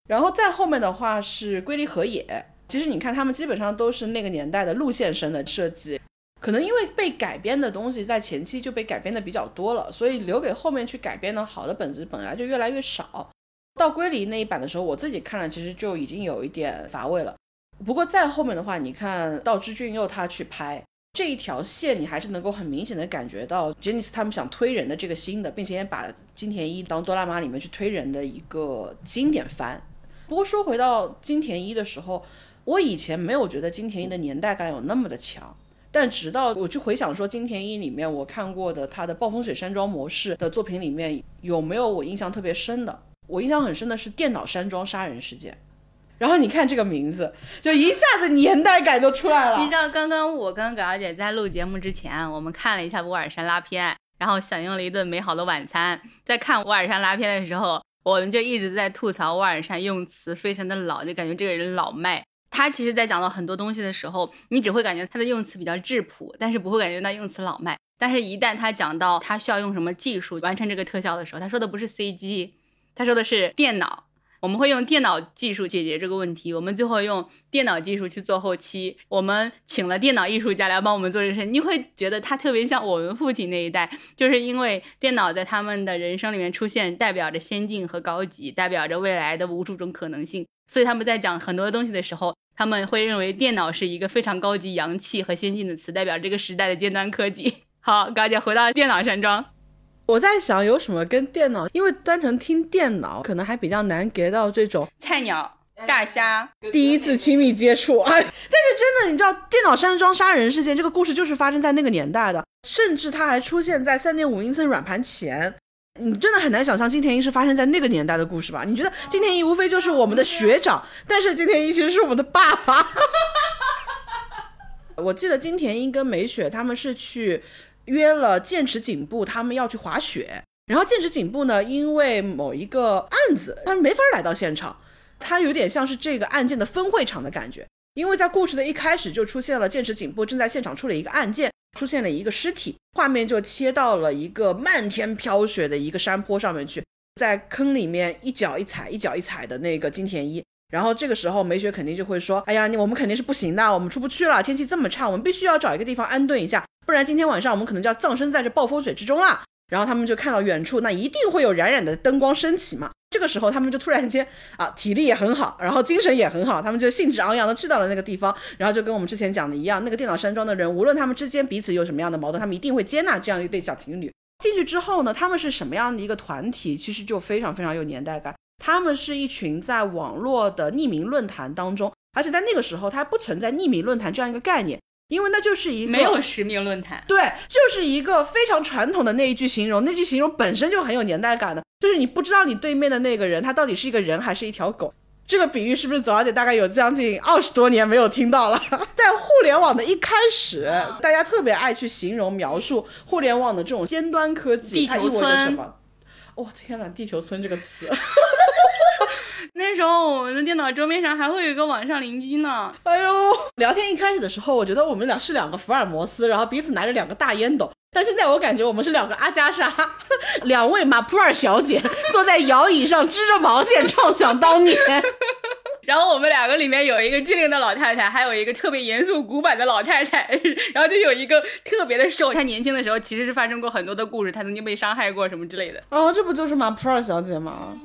然后再后面的话是龟梨和也。其实你看他们基本上都是那个年代的路线生的设计，可能因为被改编的东西在前期就被改编的比较多了，所以留给后面去改编的好的本子本来就越来越少。到归里那一版的时候，我自己看了，其实就已经有一点乏味了。不过再后面的话，你看到知俊佑他去拍这一条线，你还是能够很明显的感觉到杰尼斯他们想推人的这个新的，并且也把金田一当哆啦 A 梦里面去推人的一个经典番。不过说回到金田一的时候，我以前没有觉得金田一的年代感有那么的强，但直到我去回想说金田一里面我看过的他的暴风雪山庄模式的作品里面有没有我印象特别深的。我印象很深的是电脑山庄杀人事件，然后你看这个名字，就一下子年代感就出来了。你知道，刚刚我跟葛小姐在录节目之前，我们看了一下《乌尔山拉片》，然后享用了一顿美好的晚餐。在看《乌尔山拉片》的时候，我们就一直在吐槽乌尔山用词非常的老，就感觉这个人老迈。他其实，在讲到很多东西的时候，你只会感觉他的用词比较质朴，但是不会感觉他用词老迈。但是，一旦他讲到他需要用什么技术完成这个特效的时候，他说的不是 CG。他说的是电脑，我们会用电脑技术解决这个问题。我们最后用电脑技术去做后期。我们请了电脑艺术家来帮我们做这事。你会觉得他特别像我们父亲那一代，就是因为电脑在他们的人生里面出现，代表着先进和高级，代表着未来的无数种可能性。所以他们在讲很多东西的时候，他们会认为电脑是一个非常高级、洋气和先进的词，代表这个时代的尖端科技。好，高姐回到电脑山庄。我在想有什么跟电脑，因为单纯听电脑可能还比较难 get 到这种菜鸟大虾第一次亲密接触啊。但是真的，你知道电脑山庄杀人事件这个故事就是发生在那个年代的，甚至它还出现在三点五英寸软盘前。你真的很难想象金田一是发生在那个年代的故事吧？你觉得金田一无非就是我们的学长，但是金田一其实是我们的爸爸。我记得金田一跟美雪他们是去约了剑池警部，他们要去滑雪。然后剑池警部呢，因为某一个案子，他没法来到现场。他有点像是这个案件的分会场的感觉，因为在故事的一开始就出现了剑池警部正在现场处理一个案件，出现了一个尸体，画面就切到了一个漫天飘雪的一个山坡上面去，在坑里面一脚一踩，一脚一踩的那个金田一。然后这个时候，美雪肯定就会说：“哎呀，你我们肯定是不行的，我们出不去了，天气这么差，我们必须要找一个地方安顿一下，不然今天晚上我们可能就要葬身在这暴风雪之中了。”然后他们就看到远处，那一定会有冉冉的灯光升起嘛。这个时候，他们就突然间啊，体力也很好，然后精神也很好，他们就兴致昂扬的去到了那个地方。然后就跟我们之前讲的一样，那个电脑山庄的人，无论他们之间彼此有什么样的矛盾，他们一定会接纳这样一对小情侣进去之后呢，他们是什么样的一个团体，其实就非常非常有年代感。他们是一群在网络的匿名论坛当中，而且在那个时候，它不存在匿名论坛这样一个概念，因为那就是一个没有实名论坛，对，就是一个非常传统的那一句形容，那句形容本身就很有年代感的，就是你不知道你对面的那个人他到底是一个人还是一条狗。这个比喻是不是左小姐大概有将近二十多年没有听到了？在互联网的一开始，大家特别爱去形容描述互联网的这种尖端科技，它意味着什么？哇天哪，地球村这个词。那时候我们的电脑桌面上还会有一个网上邻居呢。哎呦，聊天一开始的时候，我觉得我们俩是两个福尔摩斯，然后彼此拿着两个大烟斗。但现在我感觉我们是两个阿加莎，两位马普尔小姐坐在摇椅上织着毛线，畅想当年。然后我们两个里面有一个精灵的老太太，还有一个特别严肃古板的老太太，然后就有一个特别的瘦。她年轻的时候其实是发生过很多的故事，她曾经被伤害过什么之类的。哦，这不就是马普尔小姐吗？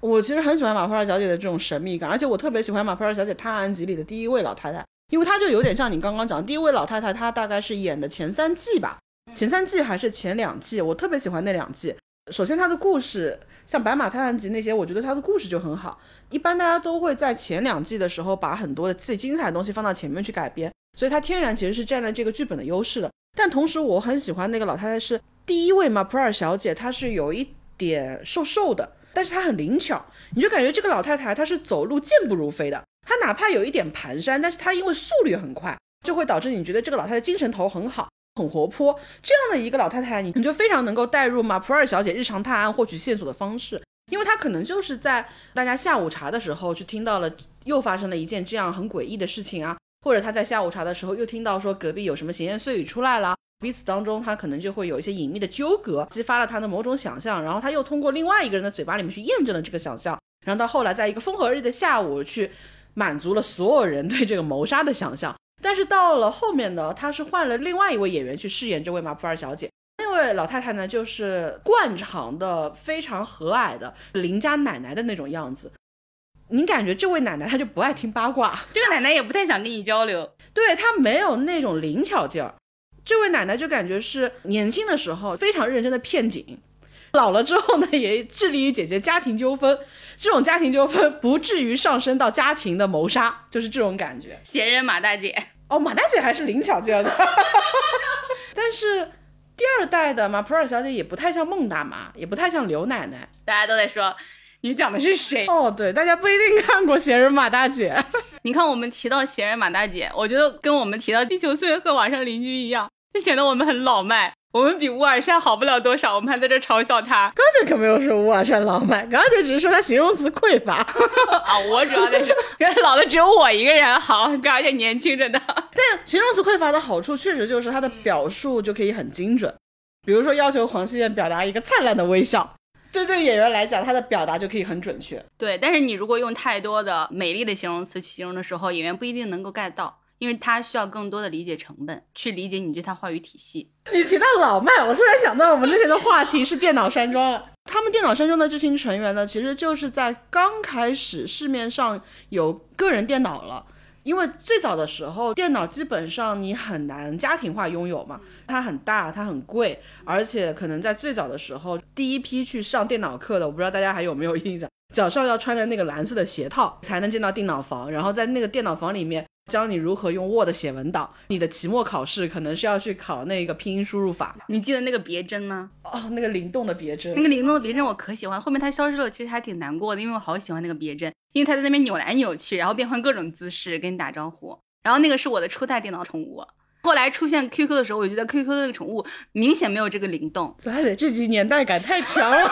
我其实很喜欢马普尔小姐的这种神秘感，而且我特别喜欢马普尔小姐《探案集》里的第一位老太太，因为她就有点像你刚刚讲第一位老太太，她大概是演的前三季吧，前三季还是前两季，我特别喜欢那两季。首先，她的故事像《白马探案集》那些，我觉得她的故事就很好。一般大家都会在前两季的时候把很多的最精彩的东西放到前面去改编，所以她天然其实是占了这个剧本的优势的。但同时，我很喜欢那个老太太是第一位马普尔小姐，她是有一点瘦瘦的。但是她很灵巧，你就感觉这个老太太她是走路健步如飞的。她哪怕有一点蹒跚，但是她因为速率很快，就会导致你觉得这个老太太精神头很好，很活泼。这样的一个老太太，你你就非常能够带入马普尔小姐日常探案获取线索的方式，因为她可能就是在大家下午茶的时候，就听到了又发生了一件这样很诡异的事情啊，或者她在下午茶的时候又听到说隔壁有什么闲言碎语出来了。彼此当中，她可能就会有一些隐秘的纠葛，激发了她的某种想象，然后她又通过另外一个人的嘴巴里面去验证了这个想象，然后到后来，在一个风和日丽的下午，去满足了所有人对这个谋杀的想象。但是到了后面呢，他是换了另外一位演员去饰演这位马普尔小姐，那位老太太呢，就是惯常的非常和蔼的邻家奶奶的那种样子。你感觉这位奶奶她就不爱听八卦，这个奶奶也不太想跟你交流，对她没有那种灵巧劲儿。这位奶奶就感觉是年轻的时候非常认真的片警，老了之后呢也致力于解决家庭纠纷，这种家庭纠纷不至于上升到家庭的谋杀，就是这种感觉。闲人马大姐 哦，马大姐还是灵巧劲的，但是第二代的马普尔小姐也不太像孟大妈，也不太像刘奶奶。大家都在说你讲的是谁？哦，对，大家不一定看过闲人马大姐。你看我们提到闲人马大姐，我觉得跟我们提到地球村和网上邻居一样。就显得我们很老迈，我们比乌尔善好不了多少，我们还在这嘲笑他。刚才可没有说乌尔善老迈，刚才只是说他形容词匮乏 啊。我主要在说，原来老的只有我一个人好，而且年轻着呢。但形容词匮乏的好处，确实就是它的表述就可以很精准。比如说要求黄熙燕表达一个灿烂的微笑，这对演员来讲，他的表达就可以很准确。对，但是你如果用太多的美丽的形容词去形容的时候，演员不一定能够 get 到。因为他需要更多的理解成本，去理解你这套话语体系。你提到老麦，我突然想到我们之前的话题是电脑山庄了。他们电脑山庄的这群成员呢，其实就是在刚开始市面上有个人电脑了。因为最早的时候，电脑基本上你很难家庭化拥有嘛，它很大，它很贵，而且可能在最早的时候，第一批去上电脑课的，我不知道大家还有没有印象，脚上要穿着那个蓝色的鞋套才能进到电脑房，然后在那个电脑房里面。教你如何用 Word 写文档。你的期末考试可能是要去考那个拼音输入法。你记得那个别针吗？哦，那个灵动的别针。那个灵动的别针我可喜欢。后面它消失了，其实还挺难过的，因为我好喜欢那个别针，因为它在那边扭来扭去，然后变换各种姿势跟你打招呼。然后那个是我的初代电脑宠物。后来出现 QQ 的时候，我觉得 QQ 的那个宠物明显没有这个灵动。咱得这集年代感太强了。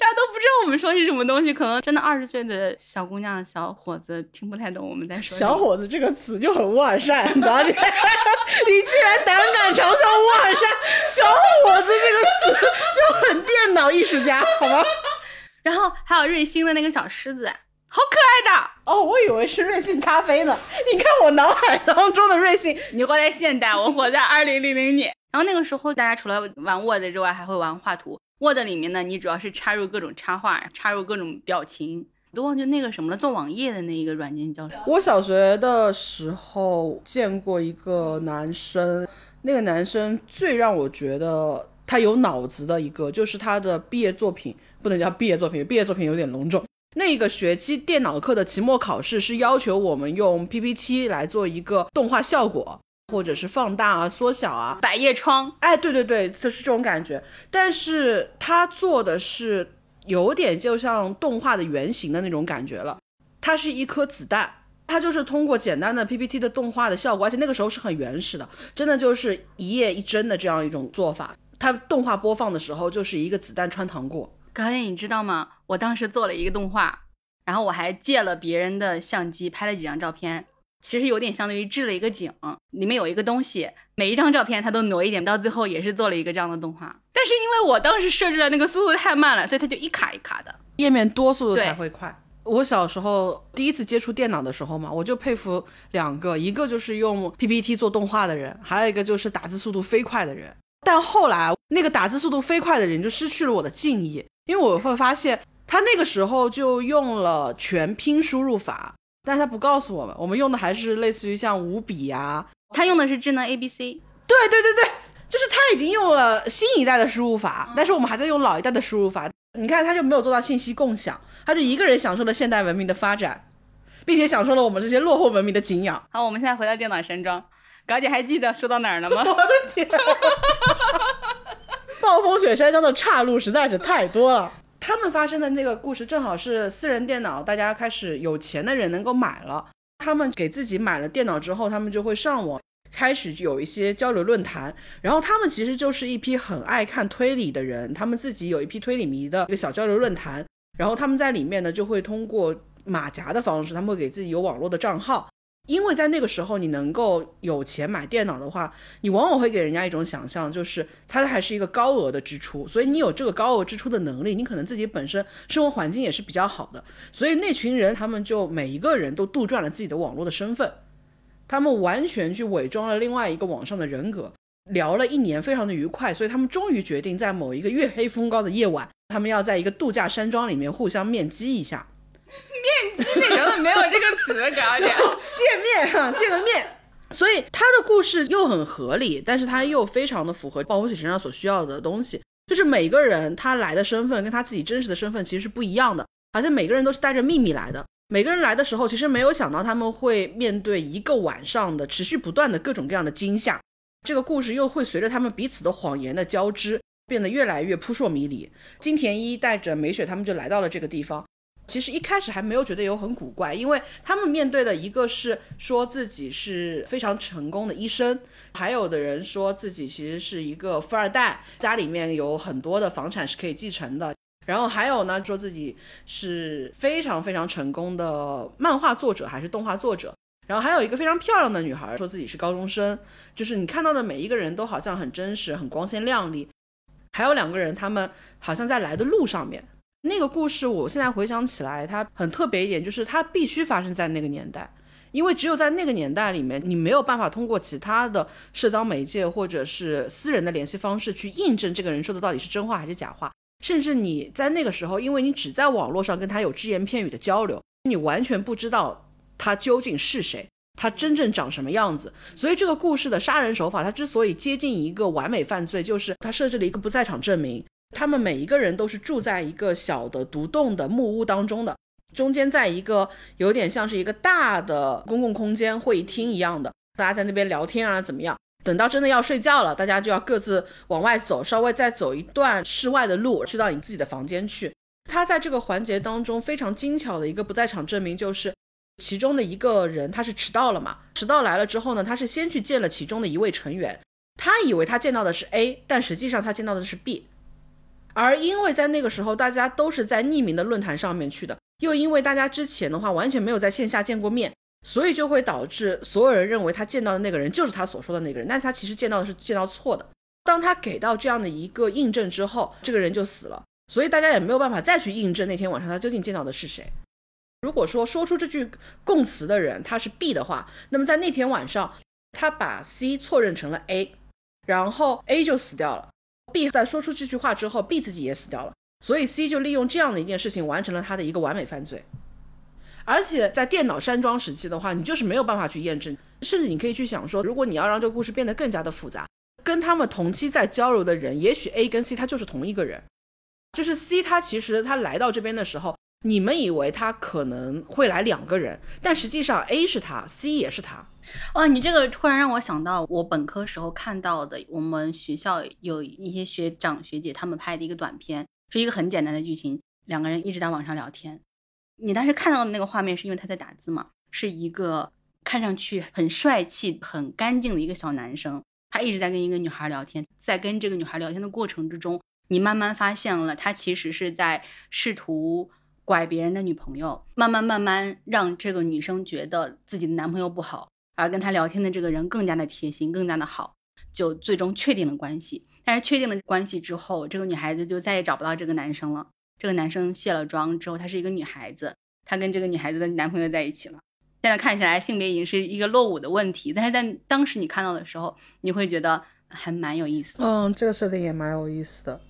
大家都不知道我们说是什么东西，可能真的二十岁的小姑娘、小伙子听不太懂我们在说。小伙子这个词就很乌尔善，早姐，你居然胆敢嘲笑乌尔善，小伙子这个词就很电脑艺术家，好吗？然后还有瑞星的那个小狮子，好可爱的哦！我以为是瑞幸咖啡呢。你看我脑海当中的瑞幸，你活在现代，我活在二零零零年。然后那个时候，大家除了玩 Word 之外，还会玩画图。Word 里面呢，你主要是插入各种插画，插入各种表情。都忘记那个什么了，做网页的那一个软件叫什么？我小学的时候见过一个男生，那个男生最让我觉得他有脑子的一个，就是他的毕业作品，不能叫毕业作品，毕业作品有点隆重。那个学期电脑课的期末考试是要求我们用 PPT 来做一个动画效果。或者是放大啊、缩小啊，百叶窗，哎，对对对，就是这种感觉。但是它做的是有点就像动画的原型的那种感觉了。它是一颗子弹，它就是通过简单的 PPT 的动画的效果，而且那个时候是很原始的，真的就是一页一帧的这样一种做法。它动画播放的时候就是一个子弹穿糖果。高姐，你知道吗？我当时做了一个动画，然后我还借了别人的相机拍了几张照片。其实有点相当于置了一个景，里面有一个东西，每一张照片它都挪一点，到最后也是做了一个这样的动画。但是因为我当时设置的那个速度太慢了，所以它就一卡一卡的，页面多速度才会快。我小时候第一次接触电脑的时候嘛，我就佩服两个，一个就是用 PPT 做动画的人，还有一个就是打字速度飞快的人。但后来那个打字速度飞快的人就失去了我的敬意，因为我会发现他那个时候就用了全拼输入法。但是他不告诉我们，我们用的还是类似于像五笔呀，他用的是智能 A B C。对对对对，就是他已经用了新一代的输入法，但是我们还在用老一代的输入法。你看，他就没有做到信息共享，他就一个人享受了现代文明的发展，并且享受了我们这些落后文明的敬仰。好，我们现在回到电脑山庄，高姐还记得说到哪儿了吗？我的天，暴风雪山庄的岔路实在是太多了。他们发生的那个故事正好是私人电脑，大家开始有钱的人能够买了。他们给自己买了电脑之后，他们就会上网，开始有一些交流论坛。然后他们其实就是一批很爱看推理的人，他们自己有一批推理迷的一个小交流论坛。然后他们在里面呢，就会通过马甲的方式，他们会给自己有网络的账号。因为在那个时候，你能够有钱买电脑的话，你往往会给人家一种想象，就是它还是一个高额的支出。所以你有这个高额支出的能力，你可能自己本身生活环境也是比较好的。所以那群人，他们就每一个人都杜撰了自己的网络的身份，他们完全去伪装了另外一个网上的人格，聊了一年，非常的愉快。所以他们终于决定在某一个月黑风高的夜晚，他们要在一个度假山庄里面互相面基一下。面基那时候没有这个词，搞笑 见面哈，见个面。所以他的故事又很合理，但是他又非常的符合暴风雪身上所需要的东西，就是每个人他来的身份跟他自己真实的身份其实是不一样的，而且每个人都是带着秘密来的。每个人来的时候，其实没有想到他们会面对一个晚上的持续不断的各种各样的惊吓。这个故事又会随着他们彼此的谎言的交织，变得越来越扑朔迷离。金田一带着美雪他们就来到了这个地方。其实一开始还没有觉得有很古怪，因为他们面对的一个是说自己是非常成功的医生，还有的人说自己其实是一个富二代，家里面有很多的房产是可以继承的，然后还有呢说自己是非常非常成功的漫画作者还是动画作者，然后还有一个非常漂亮的女孩说自己是高中生，就是你看到的每一个人都好像很真实、很光鲜亮丽，还有两个人他们好像在来的路上面。那个故事，我现在回想起来，它很特别一点，就是它必须发生在那个年代，因为只有在那个年代里面，你没有办法通过其他的社交媒介或者是私人的联系方式去印证这个人说的到底是真话还是假话。甚至你在那个时候，因为你只在网络上跟他有只言片语的交流，你完全不知道他究竟是谁，他真正长什么样子。所以这个故事的杀人手法，它之所以接近一个完美犯罪，就是他设置了一个不在场证明。他们每一个人都是住在一个小的独栋的木屋当中的，中间在一个有点像是一个大的公共空间会议厅一样的，大家在那边聊天啊怎么样？等到真的要睡觉了，大家就要各自往外走，稍微再走一段室外的路，去到你自己的房间去。他在这个环节当中非常精巧的一个不在场证明，就是其中的一个人他是迟到了嘛？迟到来了之后呢，他是先去见了其中的一位成员，他以为他见到的是 A，但实际上他见到的是 B。而因为在那个时候大家都是在匿名的论坛上面去的，又因为大家之前的话完全没有在线下见过面，所以就会导致所有人认为他见到的那个人就是他所说的那个人，但是他其实见到的是见到错的。当他给到这样的一个印证之后，这个人就死了，所以大家也没有办法再去印证那天晚上他究竟见到的是谁。如果说说出这句供词的人他是 B 的话，那么在那天晚上，他把 C 错认成了 A，然后 A 就死掉了。B 在说出这句话之后，B 自己也死掉了。所以 C 就利用这样的一件事情完成了他的一个完美犯罪。而且在电脑山庄时期的话，你就是没有办法去验证，甚至你可以去想说，如果你要让这个故事变得更加的复杂，跟他们同期在交流的人，也许 A 跟 C 他就是同一个人，就是 C 他其实他来到这边的时候。你们以为他可能会来两个人，但实际上 A 是他，C 也是他。哦，你这个突然让我想到我本科时候看到的，我们学校有一些学长学姐他们拍的一个短片，是一个很简单的剧情，两个人一直在网上聊天。你当时看到的那个画面是因为他在打字吗？是一个看上去很帅气、很干净的一个小男生，他一直在跟一个女孩聊天，在跟这个女孩聊天的过程之中，你慢慢发现了他其实是在试图。拐别人的女朋友，慢慢慢慢让这个女生觉得自己的男朋友不好，而跟他聊天的这个人更加的贴心，更加的好，就最终确定了关系。但是确定了关系之后，这个女孩子就再也找不到这个男生了。这个男生卸了妆之后，她是一个女孩子，她跟这个女孩子的男朋友在一起了。现在看起来性别已经是一个落伍的问题，但是在当时你看到的时候，你会觉得还蛮有意思的。嗯，这个设定也蛮有意思的，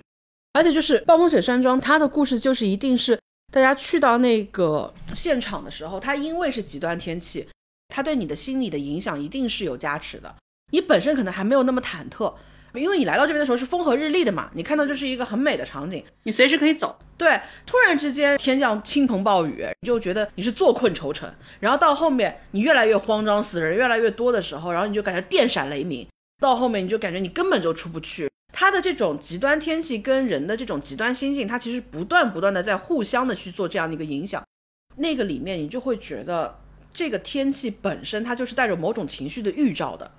而且就是暴风雪山庄，它的故事就是一定是。大家去到那个现场的时候，它因为是极端天气，它对你的心理的影响一定是有加持的。你本身可能还没有那么忐忑，因为你来到这边的时候是风和日丽的嘛，你看到就是一个很美的场景，你随时可以走。对，突然之间天降倾盆暴雨，你就觉得你是坐困愁城。然后到后面你越来越慌张，死人越来越多的时候，然后你就感觉电闪雷鸣。到后面你就感觉你根本就出不去。它的这种极端天气跟人的这种极端心境，它其实不断不断的在互相的去做这样的一个影响。那个里面你就会觉得这个天气本身它就是带着某种情绪的预兆的。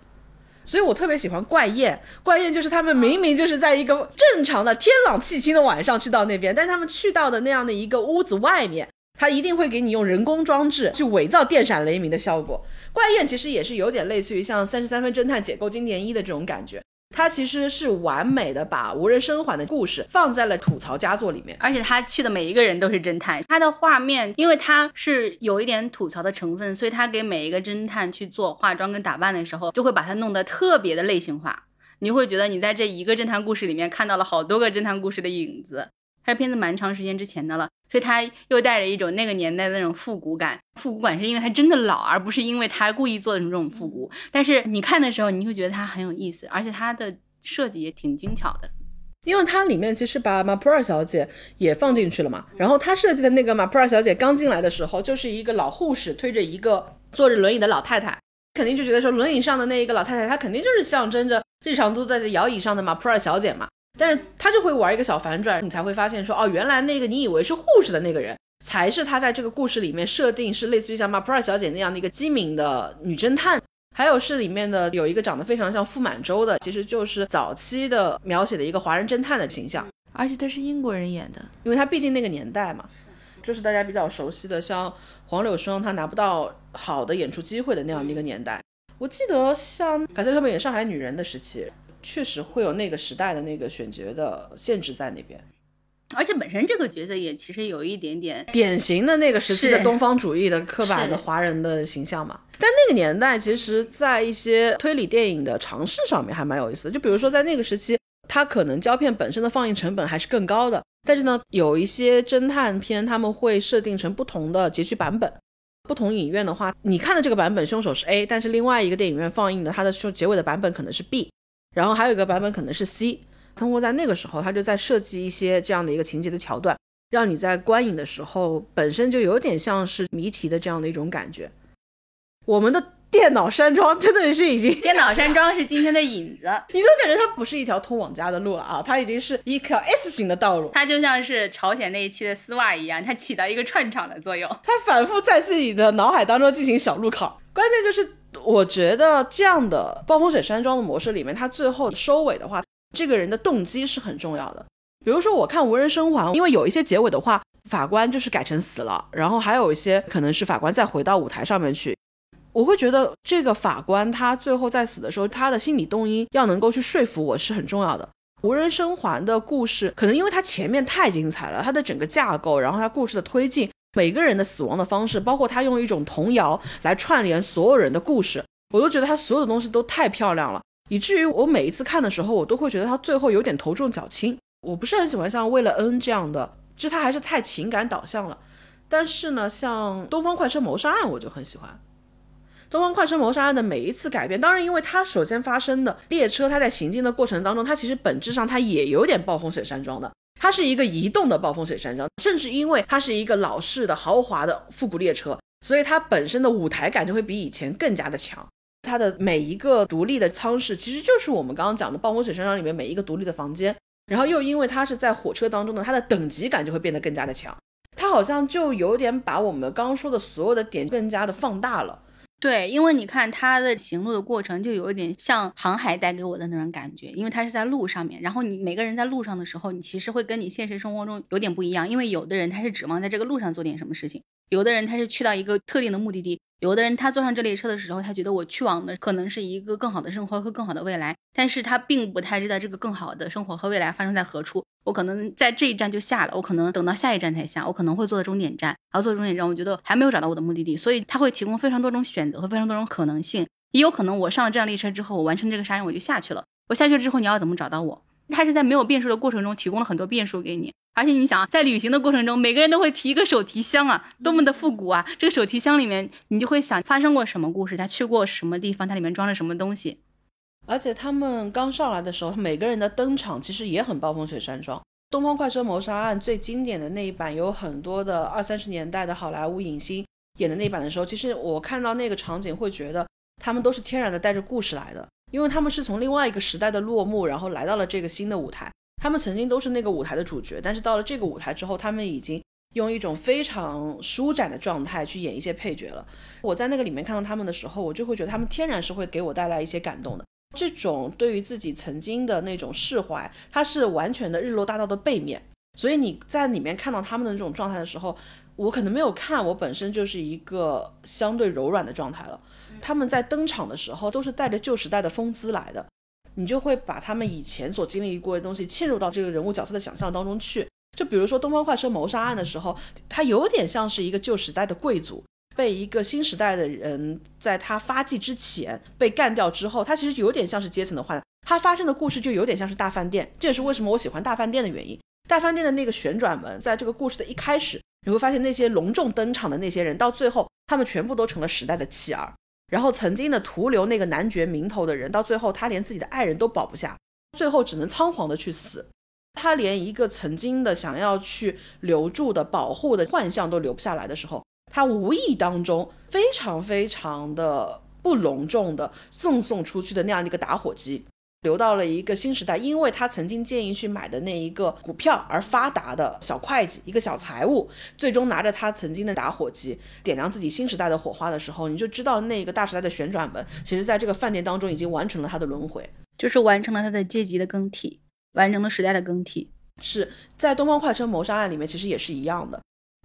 所以我特别喜欢怪宴，怪宴就是他们明明就是在一个正常的天朗气清的晚上去到那边，但是他们去到的那样的一个屋子外面，他一定会给你用人工装置去伪造电闪雷鸣的效果。怪宴其实也是有点类似于像三十三分侦探解构经典一的这种感觉。他其实是完美的把无人生还的故事放在了吐槽佳作里面，而且他去的每一个人都是侦探。他的画面，因为他是有一点吐槽的成分，所以他给每一个侦探去做化妆跟打扮的时候，就会把他弄得特别的类型化。你会觉得你在这一个侦探故事里面看到了好多个侦探故事的影子。这片子蛮长时间之前的了，所以它又带着一种那个年代的那种复古感。复古感是因为它真的老，而不是因为它故意做的这种复古。但是你看的时候，你会觉得它很有意思，而且它的设计也挺精巧的。因为它里面其实把马普尔小姐也放进去了嘛。然后他设计的那个马普尔小姐刚进来的时候，就是一个老护士推着一个坐着轮椅的老太太，肯定就觉得说轮椅上的那一个老太太，她肯定就是象征着日常都在这摇椅上的马普尔小姐嘛。但是他就会玩一个小反转，你才会发现说，哦，原来那个你以为是护士的那个人，才是他在这个故事里面设定是类似于像马普尔小姐那样的一个机敏的女侦探。还有是里面的有一个长得非常像傅满洲的，其实就是早期的描写的一个华人侦探的形象，而且他是英国人演的，因为他毕竟那个年代嘛，就是大家比较熟悉的，像黄柳霜他拿不到好的演出机会的那样的一个年代。我记得像凯瑟琳演《上海女人》的时期。确实会有那个时代的那个选角的限制在那边，而且本身这个角色也其实有一点点典型的那个时期的东方主义的刻板的华人的形象嘛。但那个年代，其实在一些推理电影的尝试上面还蛮有意思的。就比如说在那个时期，它可能胶片本身的放映成本还是更高的，但是呢，有一些侦探片他们会设定成不同的结局版本。不同影院的话，你看的这个版本凶手是 A，但是另外一个电影院放映的它的说结尾的版本可能是 B。然后还有一个版本可能是 C，通过在那个时候，他就在设计一些这样的一个情节的桥段，让你在观影的时候本身就有点像是谜题的这样的一种感觉。我们的电脑山庄真的是已经，电脑山庄是今天的影子，你都感觉它不是一条通往家的路了啊，它已经是一条 S 型的道路。它就像是朝鲜那一期的丝袜一样，它起到一个串场的作用。它反复在自己的脑海当中进行小路考，关键就是我觉得这样的暴风雪山庄的模式里面，它最后收尾的话，这个人的动机是很重要的。比如说我看无人生还，因为有一些结尾的话，法官就是改成死了，然后还有一些可能是法官再回到舞台上面去。我会觉得这个法官他最后在死的时候，他的心理动因要能够去说服我是很重要的。无人生还的故事，可能因为它前面太精彩了，它的整个架构，然后它故事的推进，每个人的死亡的方式，包括他用一种童谣来串联所有人的故事，我都觉得他所有的东西都太漂亮了，以至于我每一次看的时候，我都会觉得他最后有点头重脚轻。我不是很喜欢像为了恩这样的，就他还是太情感导向了。但是呢，像《东方快车谋杀案》，我就很喜欢。东方快车谋杀案的每一次改编，当然，因为它首先发生的列车，它在行进的过程当中，它其实本质上它也有点暴风雪山庄的，它是一个移动的暴风雪山庄，甚至因为它是一个老式的豪华的复古列车，所以它本身的舞台感就会比以前更加的强。它的每一个独立的舱室，其实就是我们刚刚讲的暴风雪山庄里面每一个独立的房间，然后又因为它是在火车当中的，它的等级感就会变得更加的强。它好像就有点把我们刚刚说的所有的点更加的放大了。对，因为你看他的行路的过程，就有一点像航海带给我的那种感觉，因为他是在路上面，然后你每个人在路上的时候，你其实会跟你现实生活中有点不一样，因为有的人他是指望在这个路上做点什么事情，有的人他是去到一个特定的目的地。有的人他坐上这列车的时候，他觉得我去往的可能是一个更好的生活和更好的未来，但是他并不太知道这个更好的生活和未来发生在何处。我可能在这一站就下了，我可能等到下一站才下，我可能会坐在终点站，然后坐终点站，我觉得还没有找到我的目的地，所以他会提供非常多种选择和非常多种可能性。也有可能我上了这辆列车之后，我完成这个杀人我就下去了，我下去之后你要怎么找到我？他是在没有变数的过程中提供了很多变数给你。而且你想，在旅行的过程中，每个人都会提一个手提箱啊，多么的复古啊！这个手提箱里面，你就会想发生过什么故事，他去过什么地方，它里面装着什么东西。而且他们刚上来的时候，每个人的登场其实也很暴风雪山庄。《东方快车谋杀案》最经典的那一版，有很多的二三十年代的好莱坞影星演的那版的时候，其实我看到那个场景，会觉得他们都是天然的带着故事来的，因为他们是从另外一个时代的落幕，然后来到了这个新的舞台。他们曾经都是那个舞台的主角，但是到了这个舞台之后，他们已经用一种非常舒展的状态去演一些配角了。我在那个里面看到他们的时候，我就会觉得他们天然是会给我带来一些感动的。这种对于自己曾经的那种释怀，它是完全的日落大道的背面。所以你在里面看到他们的这种状态的时候，我可能没有看，我本身就是一个相对柔软的状态了。他们在登场的时候都是带着旧时代的风姿来的。你就会把他们以前所经历过的东西嵌入到这个人物角色的想象当中去。就比如说《东方快车谋杀案》的时候，他有点像是一个旧时代的贵族，被一个新时代的人在他发迹之前被干掉之后，他其实有点像是阶层的换。他发生的故事就有点像是大饭店，这也是为什么我喜欢大饭店的原因。大饭店的那个旋转门，在这个故事的一开始，你会发现那些隆重登场的那些人，到最后他们全部都成了时代的弃儿。然后曾经的徒留那个男爵名头的人，到最后他连自己的爱人都保不下，最后只能仓皇的去死。他连一个曾经的想要去留住的、保护的幻象都留不下来的时候，他无意当中非常非常的不隆重的赠送出去的那样的一个打火机。留到了一个新时代，因为他曾经建议去买的那一个股票而发达的小会计，一个小财务，最终拿着他曾经的打火机点亮自己新时代的火花的时候，你就知道那个大时代的旋转门，其实在这个饭店当中已经完成了他的轮回，就是完成了他的阶级的更替，完成了时代的更替。是在《东方快车谋杀案》里面，其实也是一样的，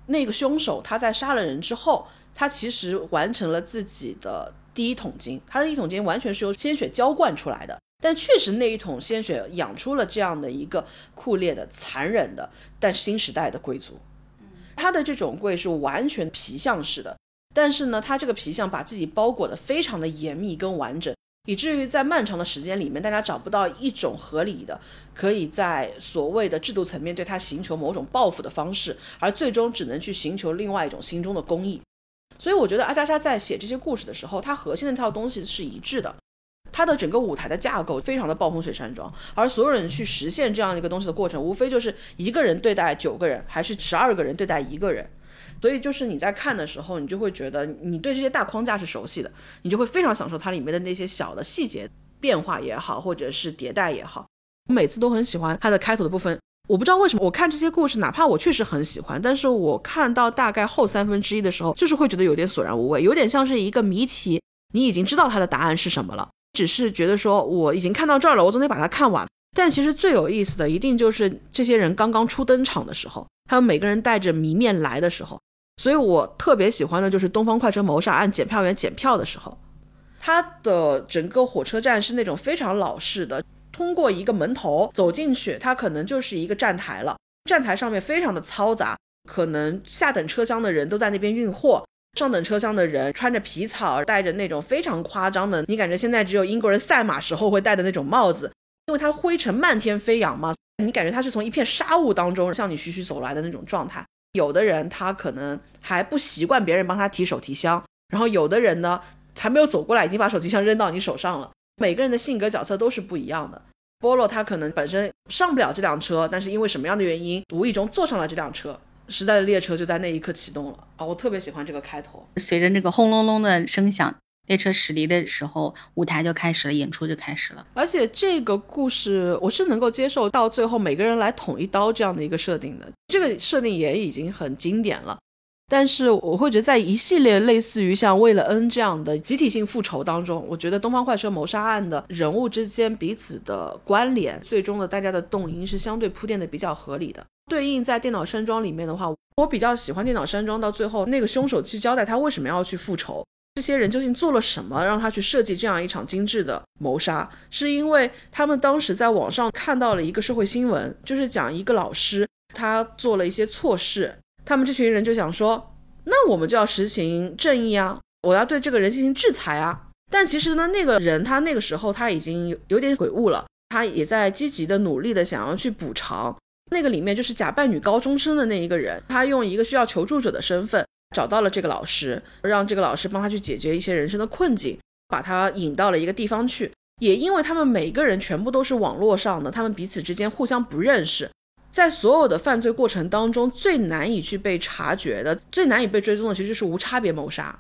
那个凶手他在杀了人之后，他其实完成了自己的第一桶金，他的第一桶金完全是由鲜血浇灌出来的。但确实，那一桶鲜血养出了这样的一个酷烈的、残忍的，但是新时代的贵族。他的这种贵是完全皮相式的，但是呢，他这个皮相把自己包裹的非常的严密跟完整，以至于在漫长的时间里面，大家找不到一种合理的，可以在所谓的制度层面对他寻求某种报复的方式，而最终只能去寻求另外一种心中的公义。所以，我觉得阿加莎在写这些故事的时候，他核心的那套东西是一致的。它的整个舞台的架构非常的暴风雪山庄，而所有人去实现这样一个东西的过程，无非就是一个人对待九个人，还是十二个人对待一个人。所以就是你在看的时候，你就会觉得你对这些大框架是熟悉的，你就会非常享受它里面的那些小的细节变化也好，或者是迭代也好。我每次都很喜欢它的开头的部分。我不知道为什么，我看这些故事，哪怕我确实很喜欢，但是我看到大概后三分之一的时候，就是会觉得有点索然无味，有点像是一个谜题，你已经知道它的答案是什么了，只是觉得说我已经看到这儿了，我总得把它看完。但其实最有意思的，一定就是这些人刚刚初登场的时候，他们每个人带着谜面来的时候。所以我特别喜欢的就是《东方快车谋杀案》检票员检票的时候，它的整个火车站是那种非常老式的。通过一个门头走进去，它可能就是一个站台了。站台上面非常的嘈杂，可能下等车厢的人都在那边运货，上等车厢的人穿着皮草，戴着那种非常夸张的，你感觉现在只有英国人赛马时候会戴的那种帽子，因为它灰尘漫天飞扬嘛，你感觉它是从一片沙雾当中向你徐徐走来的那种状态。有的人他可能还不习惯别人帮他提手提箱，然后有的人呢还没有走过来，已经把手提箱扔到你手上了。每个人的性格角色都是不一样的。波洛他可能本身上不了这辆车，但是因为什么样的原因，无意中坐上了这辆车，时代的列车就在那一刻启动了啊！我特别喜欢这个开头。随着那个轰隆隆的声响，列车驶离的时候，舞台就开始了，演出就开始了。而且这个故事我是能够接受到最后每个人来捅一刀这样的一个设定的，这个设定也已经很经典了。但是我会觉得，在一系列类似于像为了恩这样的集体性复仇当中，我觉得东方快车谋杀案的人物之间彼此的关联，最终的大家的动因是相对铺垫的比较合理的。对应在电脑山庄里面的话，我比较喜欢电脑山庄到最后那个凶手去交代他为什么要去复仇，这些人究竟做了什么让他去设计这样一场精致的谋杀？是因为他们当时在网上看到了一个社会新闻，就是讲一个老师他做了一些错事。他们这群人就想说，那我们就要实行正义啊！我要对这个人进行制裁啊！但其实呢，那个人他那个时候他已经有点悔悟了，他也在积极的努力的想要去补偿。那个里面就是假扮女高中生的那一个人，他用一个需要求助者的身份找到了这个老师，让这个老师帮他去解决一些人生的困境，把他引到了一个地方去。也因为他们每个人全部都是网络上的，他们彼此之间互相不认识。在所有的犯罪过程当中，最难以去被察觉的、最难以被追踪的，其实就是无差别谋杀，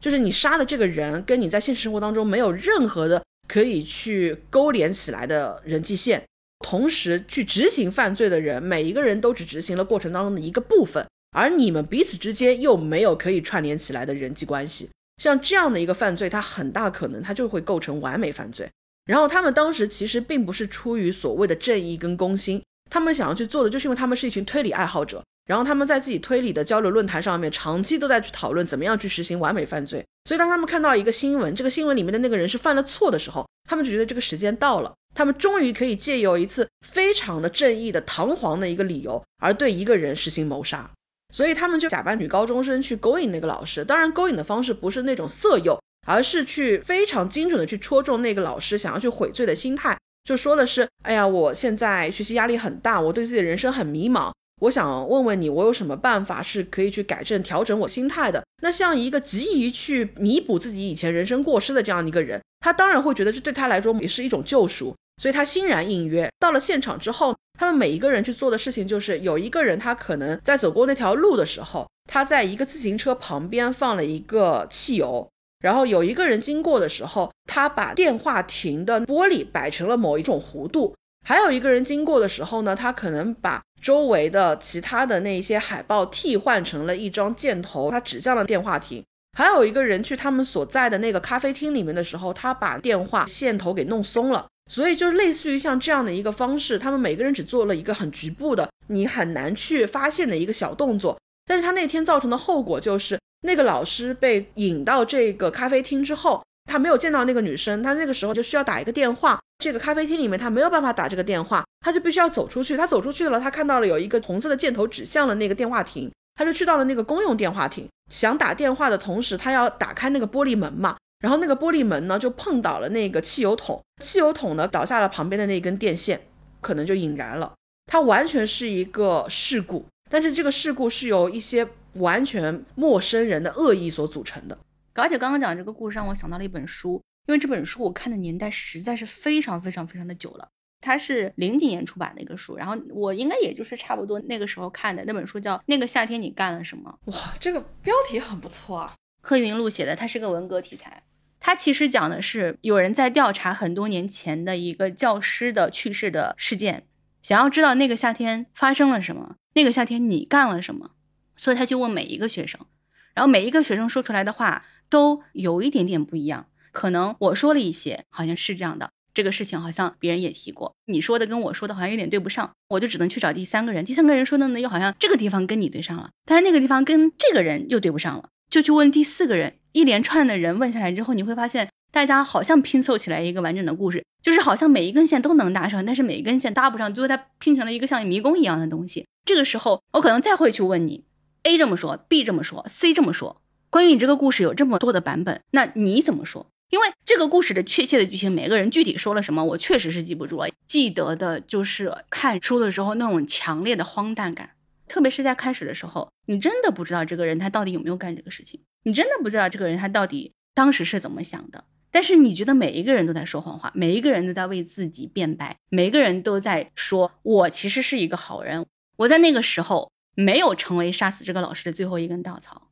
就是你杀的这个人跟你在现实生活当中没有任何的可以去勾连起来的人际线，同时去执行犯罪的人，每一个人都只执行了过程当中的一个部分，而你们彼此之间又没有可以串联起来的人际关系，像这样的一个犯罪，它很大可能它就会构成完美犯罪。然后他们当时其实并不是出于所谓的正义跟公心。他们想要去做的，就是因为他们是一群推理爱好者，然后他们在自己推理的交流论坛上面，长期都在去讨论怎么样去实行完美犯罪。所以当他们看到一个新闻，这个新闻里面的那个人是犯了错的时候，他们就觉得这个时间到了，他们终于可以借由一次非常的正义的、堂皇的一个理由，而对一个人实行谋杀。所以他们就假扮女高中生去勾引那个老师，当然勾引的方式不是那种色诱，而是去非常精准的去戳中那个老师想要去悔罪的心态。就说的是，哎呀，我现在学习压力很大，我对自己的人生很迷茫，我想问问你，我有什么办法是可以去改正、调整我心态的？那像一个急于去弥补自己以前人生过失的这样一个人，他当然会觉得这对他来说也是一种救赎，所以他欣然应约。到了现场之后，他们每一个人去做的事情就是，有一个人他可能在走过那条路的时候，他在一个自行车旁边放了一个汽油。然后有一个人经过的时候，他把电话亭的玻璃摆成了某一种弧度；还有一个人经过的时候呢，他可能把周围的其他的那些海报替换成了一张箭头，他指向了电话亭；还有一个人去他们所在的那个咖啡厅里面的时候，他把电话线头给弄松了。所以就类似于像这样的一个方式，他们每个人只做了一个很局部的、你很难去发现的一个小动作，但是他那天造成的后果就是。那个老师被引到这个咖啡厅之后，他没有见到那个女生，他那个时候就需要打一个电话。这个咖啡厅里面他没有办法打这个电话，他就必须要走出去。他走出去了，他看到了有一个红色的箭头指向了那个电话亭，他就去到了那个公用电话亭，想打电话的同时，他要打开那个玻璃门嘛。然后那个玻璃门呢就碰倒了那个汽油桶，汽油桶呢倒下了旁边的那根电线，可能就引燃了。它完全是一个事故，但是这个事故是由一些。完全陌生人的恶意所组成的，而且刚刚讲这个故事让我想到了一本书，因为这本书我看的年代实在是非常非常非常的久了。它是零几年出版的一个书，然后我应该也就是差不多那个时候看的那本书，叫《那个夏天你干了什么》。哇，这个标题很不错啊！柯云路写的，它是个文革题材。它其实讲的是有人在调查很多年前的一个教师的去世的事件，想要知道那个夏天发生了什么，那个夏天你干了什么，所以他就问每一个学生，然后每一个学生说出来的话都有一点点不一样。可能我说了一些，好像是这样的，这个事情好像别人也提过，你说的跟我说的好像有点对不上，我就只能去找第三个人，第三个人说的呢又好像这个地方跟你对上了，但是那个地方跟这个人又对不上了，就去问第四个人，一连串的人问下来之后，你会发现大家好像拼凑起来一个完整的故事，就是好像每一根线都能搭上，但是每一根线搭不上，最后它拼成了一个像迷宫一样的东西。这个时候，我可能再会去问你，A 这么说，B 这么说，C 这么说，关于你这个故事有这么多的版本，那你怎么说？因为这个故事的确切的剧情，每个人具体说了什么，我确实是记不住了。记得的就是看书的时候那种强烈的荒诞感，特别是在开始的时候，你真的不知道这个人他到底有没有干这个事情，你真的不知道这个人他到底当时是怎么想的。但是你觉得每一个人都在说谎话，每一个人都在为自己辩白，每一个人都在说我其实是一个好人，我在那个时候没有成为杀死这个老师的最后一根稻草，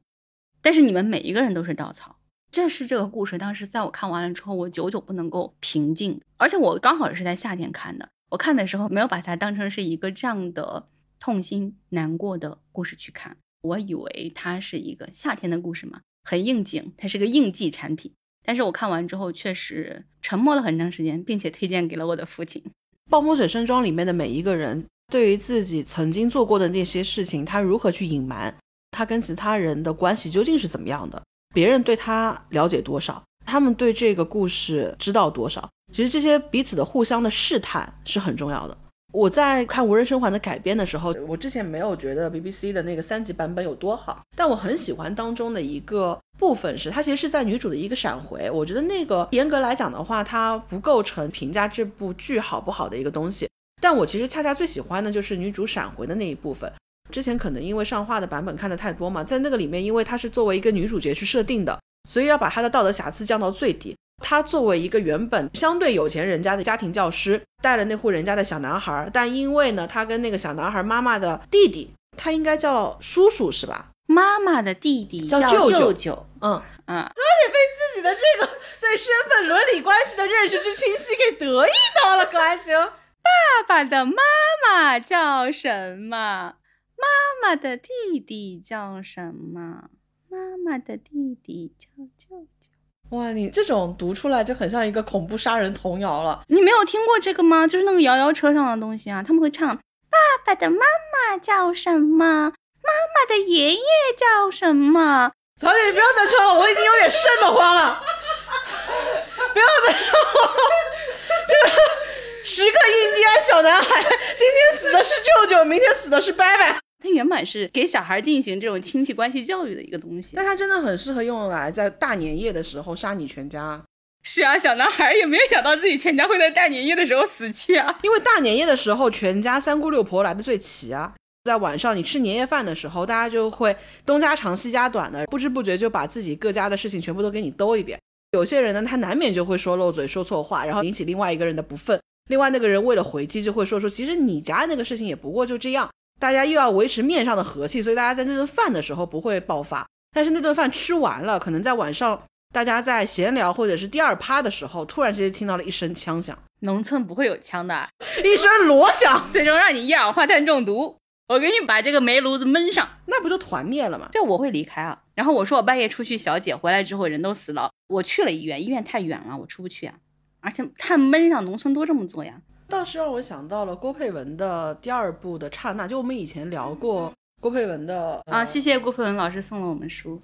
但是你们每一个人都是稻草。这是这个故事，当时在我看完了之后，我久久不能够平静。而且我刚好是在夏天看的，我看的时候没有把它当成是一个这样的痛心难过的故事去看，我以为它是一个夏天的故事嘛，很应景，它是个应季产品。但是我看完之后，确实沉默了很长时间，并且推荐给了我的父亲。《暴风雪山庄》里面的每一个人，对于自己曾经做过的那些事情，他如何去隐瞒？他跟其他人的关系究竟是怎么样的？别人对他了解多少？他们对这个故事知道多少？其实这些彼此的互相的试探是很重要的。我在看《无人生还》的改编的时候，我之前没有觉得 BBC 的那个三级版本有多好，但我很喜欢当中的一个部分是，它其实是在女主的一个闪回。我觉得那个严格来讲的话，它不构成评价这部剧好不好的一个东西。但我其实恰恰最喜欢的就是女主闪回的那一部分。之前可能因为上画的版本看的太多嘛，在那个里面，因为她是作为一个女主角去设定的，所以要把她的道德瑕疵降到最低。她作为一个原本相对有钱人家的家庭教师，带了那户人家的小男孩，但因为呢，他跟那个小男孩妈妈的弟弟，他应该叫叔叔是吧？妈妈的弟弟叫舅舅，嗯嗯，而且被自己的这个对身份伦理关系的认识之清晰给得意到了，可还行？爸爸的妈妈叫什么？妈妈的弟弟叫什么？妈妈的弟弟叫。哇，你这种读出来就很像一个恐怖杀人童谣了。你没有听过这个吗？就是那个摇摇车上的东西啊，他们会唱：爸爸的妈妈叫什么？妈妈的爷爷叫什么？曹姐，你不要再唱了，我已经有点瘆得慌了。不要再唱了，这个十个印第安小男孩，今天死的是舅舅，明天死的是伯伯。它原本是给小孩进行这种亲戚关系教育的一个东西，但它真的很适合用来在大年夜的时候杀你全家。是啊，小男孩也没有想到自己全家会在大年夜的时候死去啊。因为大年夜的时候，全家三姑六婆来的最齐啊。在晚上你吃年夜饭的时候，大家就会东家长西家短的，不知不觉就把自己各家的事情全部都给你兜一遍。有些人呢，他难免就会说漏嘴、说错话，然后引起另外一个人的不忿。另外那个人为了回击，就会说说，其实你家那个事情也不过就这样。大家又要维持面上的和气，所以大家在那顿饭的时候不会爆发。但是那顿饭吃完了，可能在晚上大家在闲聊或者是第二趴的时候，突然之间听到了一声枪响。农村不会有枪的，一声锣响，最终让你一氧化碳中毒。我给你把这个煤炉子闷上，那不就团灭了吗？这我会离开啊。然后我说我半夜出去小姐回来之后人都死了，我去了医院，医院太远了，我出不去啊。而且碳闷上，农村都这么做呀。倒是让我想到了郭佩文的第二部的刹那，就我们以前聊过郭佩文的啊，谢谢郭佩文老师送了我们书。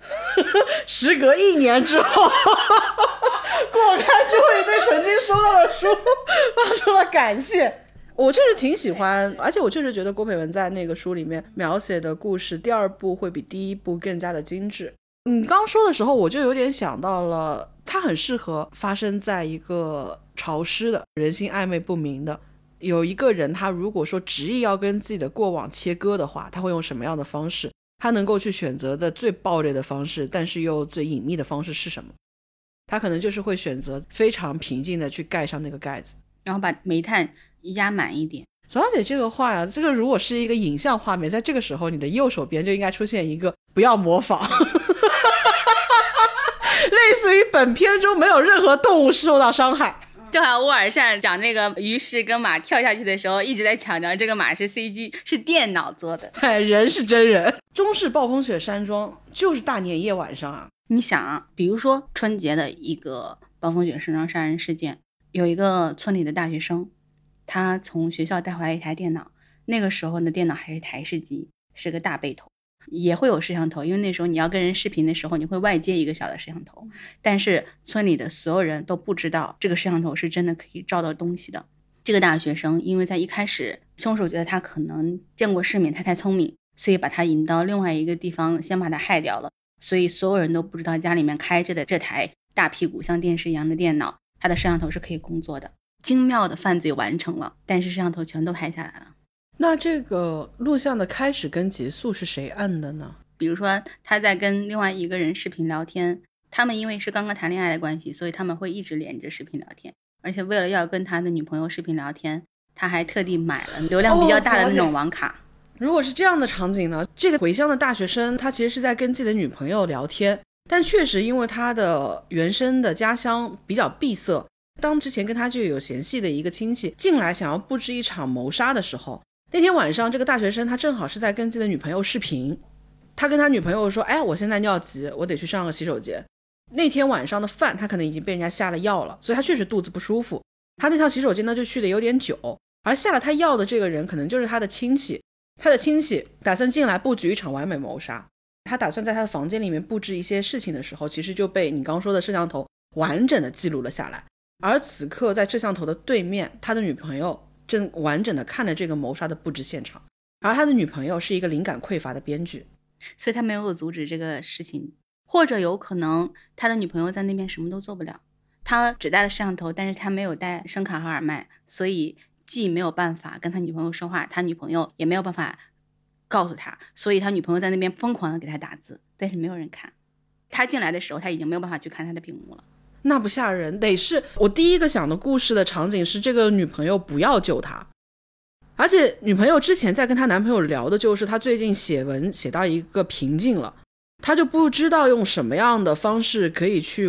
时隔一年之后，过开就会对曾经收到的书 发出了感谢。我确实挺喜欢，而且我确实觉得郭佩文在那个书里面描写的故事，第二部会比第一部更加的精致。你刚说的时候，我就有点想到了，它很适合发生在一个。潮湿的人心暧昧不明的，有一个人，他如果说执意要跟自己的过往切割的话，他会用什么样的方式？他能够去选择的最暴烈的方式，但是又最隐秘的方式是什么？他可能就是会选择非常平静的去盖上那个盖子。然后把煤炭压满一点。左小姐这个话呀，这个如果是一个影像画面，在这个时候，你的右手边就应该出现一个“不要模仿”，类似于本片中没有任何动物受到伤害。就好像沃尔善讲那个于是跟马跳下去的时候，一直在强调这个马是 CG，是电脑做的，人是真人。中式暴风雪山庄就是大年夜晚上啊，你想啊，比如说春节的一个暴风雪山庄杀人事件，有一个村里的大学生，他从学校带回来一台电脑，那个时候的电脑还是台式机，是个大背头。也会有摄像头，因为那时候你要跟人视频的时候，你会外接一个小的摄像头。但是村里的所有人都不知道这个摄像头是真的可以照到东西的。这个大学生因为在一开始，凶手觉得他可能见过世面，他太聪明，所以把他引到另外一个地方，先把他害掉了。所以所有人都不知道家里面开着的这台大屁股像电视一样的电脑，它的摄像头是可以工作的。精妙的犯罪完成了，但是摄像头全都拍下来了。那这个录像的开始跟结束是谁按的呢？比如说他在跟另外一个人视频聊天，他们因为是刚刚谈恋爱的关系，所以他们会一直连着视频聊天。而且为了要跟他的女朋友视频聊天，他还特地买了流量比较大的那种网卡。如果是这样的场景呢？这个回乡的大学生他其实是在跟自己的女朋友聊天，但确实因为他的原生的家乡比较闭塞，当之前跟他就有嫌隙的一个亲戚进来想要布置一场谋杀的时候。那天晚上，这个大学生他正好是在跟自己的女朋友视频，他跟他女朋友说：“哎，我现在尿急，我得去上个洗手间。”那天晚上的饭他可能已经被人家下了药了，所以他确实肚子不舒服。他那趟洗手间呢就去的有点久，而下了他药的这个人可能就是他的亲戚，他的亲戚打算进来布局一场完美谋杀。他打算在他的房间里面布置一些事情的时候，其实就被你刚说的摄像头完整的记录了下来。而此刻在摄像头的对面，他的女朋友。正完整的看了这个谋杀的布置现场，而他的女朋友是一个灵感匮乏的编剧，所以他没有阻止这个事情，或者有可能他的女朋友在那边什么都做不了，他只带了摄像头，但是他没有带声卡和耳麦，所以既没有办法跟他女朋友说话，他女朋友也没有办法告诉他，所以他女朋友在那边疯狂的给他打字，但是没有人看，他进来的时候他已经没有办法去看他的屏幕了。那不吓人，得是我第一个想的故事的场景是这个女朋友不要救他，而且女朋友之前在跟她男朋友聊的就是她最近写文写到一个瓶颈了，她就不知道用什么样的方式可以去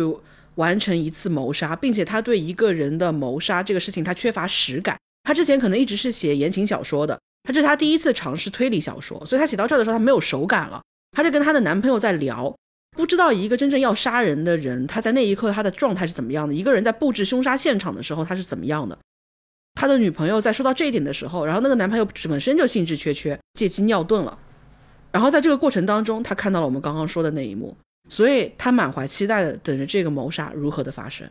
完成一次谋杀，并且她对一个人的谋杀这个事情她缺乏实感，她之前可能一直是写言情小说的，她这是她第一次尝试推理小说，所以她写到这儿的时候她没有手感了，她就跟她的男朋友在聊。不知道一个真正要杀人的人，他在那一刻他的状态是怎么样的？一个人在布置凶杀现场的时候，他是怎么样的？他的女朋友在说到这一点的时候，然后那个男朋友本身就兴致缺缺，借机尿遁了。然后在这个过程当中，他看到了我们刚刚说的那一幕，所以他满怀期待的等着这个谋杀如何的发生。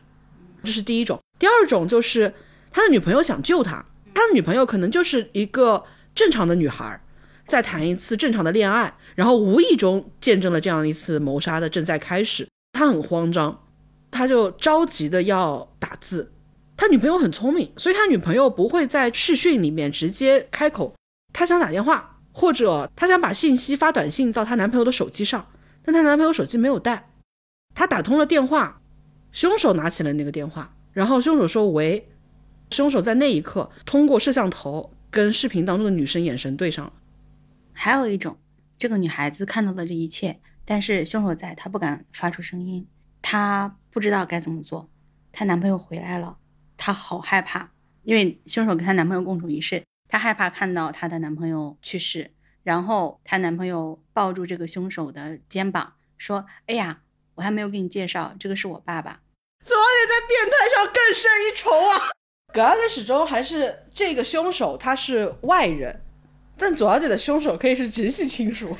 这是第一种。第二种就是他的女朋友想救他，他的女朋友可能就是一个正常的女孩。再谈一次正常的恋爱，然后无意中见证了这样一次谋杀的正在开始，他很慌张，他就着急的要打字。他女朋友很聪明，所以他女朋友不会在视讯里面直接开口，他想打电话，或者他想把信息发短信到他男朋友的手机上，但他男朋友手机没有带，他打通了电话，凶手拿起了那个电话，然后凶手说喂，凶手在那一刻通过摄像头跟视频当中的女生眼神对上了。还有一种，这个女孩子看到了这一切，但是凶手在，她不敢发出声音，她不知道该怎么做。她男朋友回来了，她好害怕，因为凶手跟她男朋友共处一室，她害怕看到她的男朋友去世。然后她男朋友抱住这个凶手的肩膀，说：“哎呀，我还没有给你介绍，这个是我爸爸。”昨天在变态上更胜一筹啊！葛小姐始终还是这个凶手，他是外人。但左小姐的凶手可以是直系亲属，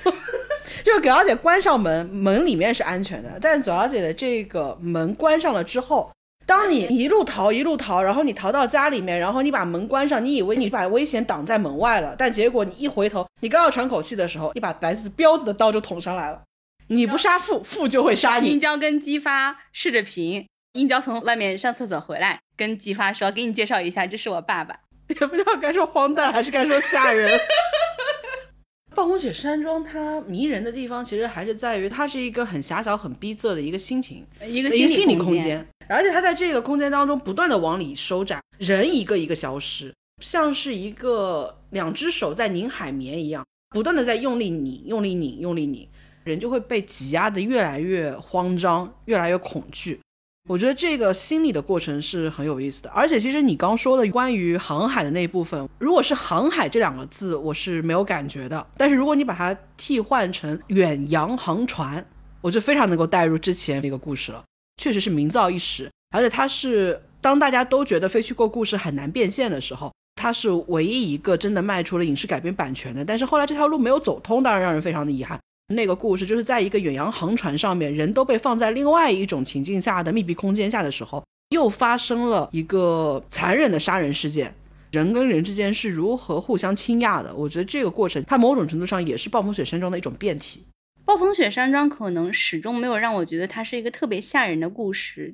就是葛小姐关上门，门里面是安全的，但左小姐的这个门关上了之后，当你一路逃一路逃，然后你逃到家里面，然后你把门关上，你以为你把危险挡在门外了，但结果你一回头，你刚要喘口气的时候，一把来自彪子的刀就捅上来了。你不杀父，父就会杀你。殷郊跟姬发视着频，殷郊从外面上厕所回来，跟姬发说：“给你介绍一下，这是我爸爸。”也不知道该说荒诞还是该说吓人。暴风雪山庄它迷人的地方，其实还是在于它是一个很狭小、很逼仄的一个心情，一个一个心理空空间，而且它在这个空间当中不断的往里收窄，人一个一个消失，像是一个两只手在拧海绵一样，不断的在用力拧、用力拧、用力拧，人就会被挤压的越来越慌张，越来越恐惧。我觉得这个心理的过程是很有意思的，而且其实你刚说的关于航海的那一部分，如果是航海这两个字，我是没有感觉的。但是如果你把它替换成远洋航船，我就非常能够带入之前那个故事了。确实是名噪一时，而且它是当大家都觉得非虚构故事很难变现的时候，它是唯一一个真的卖出了影视改编版权的。但是后来这条路没有走通，当然让人非常的遗憾。那个故事就是在一个远洋航船上面，人都被放在另外一种情境下的密闭空间下的时候，又发生了一个残忍的杀人事件。人跟人之间是如何互相倾轧的？我觉得这个过程，它某种程度上也是暴风雪山庄的一种变体。暴风雪山庄可能始终没有让我觉得它是一个特别吓人的故事，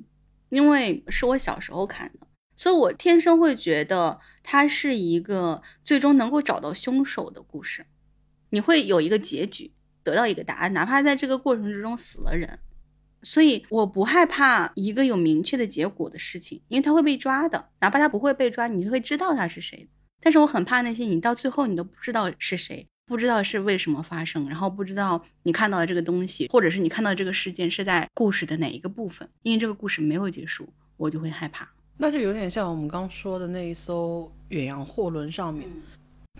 因为是我小时候看的，所以我天生会觉得它是一个最终能够找到凶手的故事。你会有一个结局。得到一个答案，哪怕在这个过程之中死了人，所以我不害怕一个有明确的结果的事情，因为他会被抓的，哪怕他不会被抓，你就会知道他是谁。但是我很怕那些你到最后你都不知道是谁，不知道是为什么发生，然后不知道你看到的这个东西，或者是你看到的这个事件是在故事的哪一个部分，因为这个故事没有结束，我就会害怕。那就有点像我们刚说的那一艘远洋货轮上面。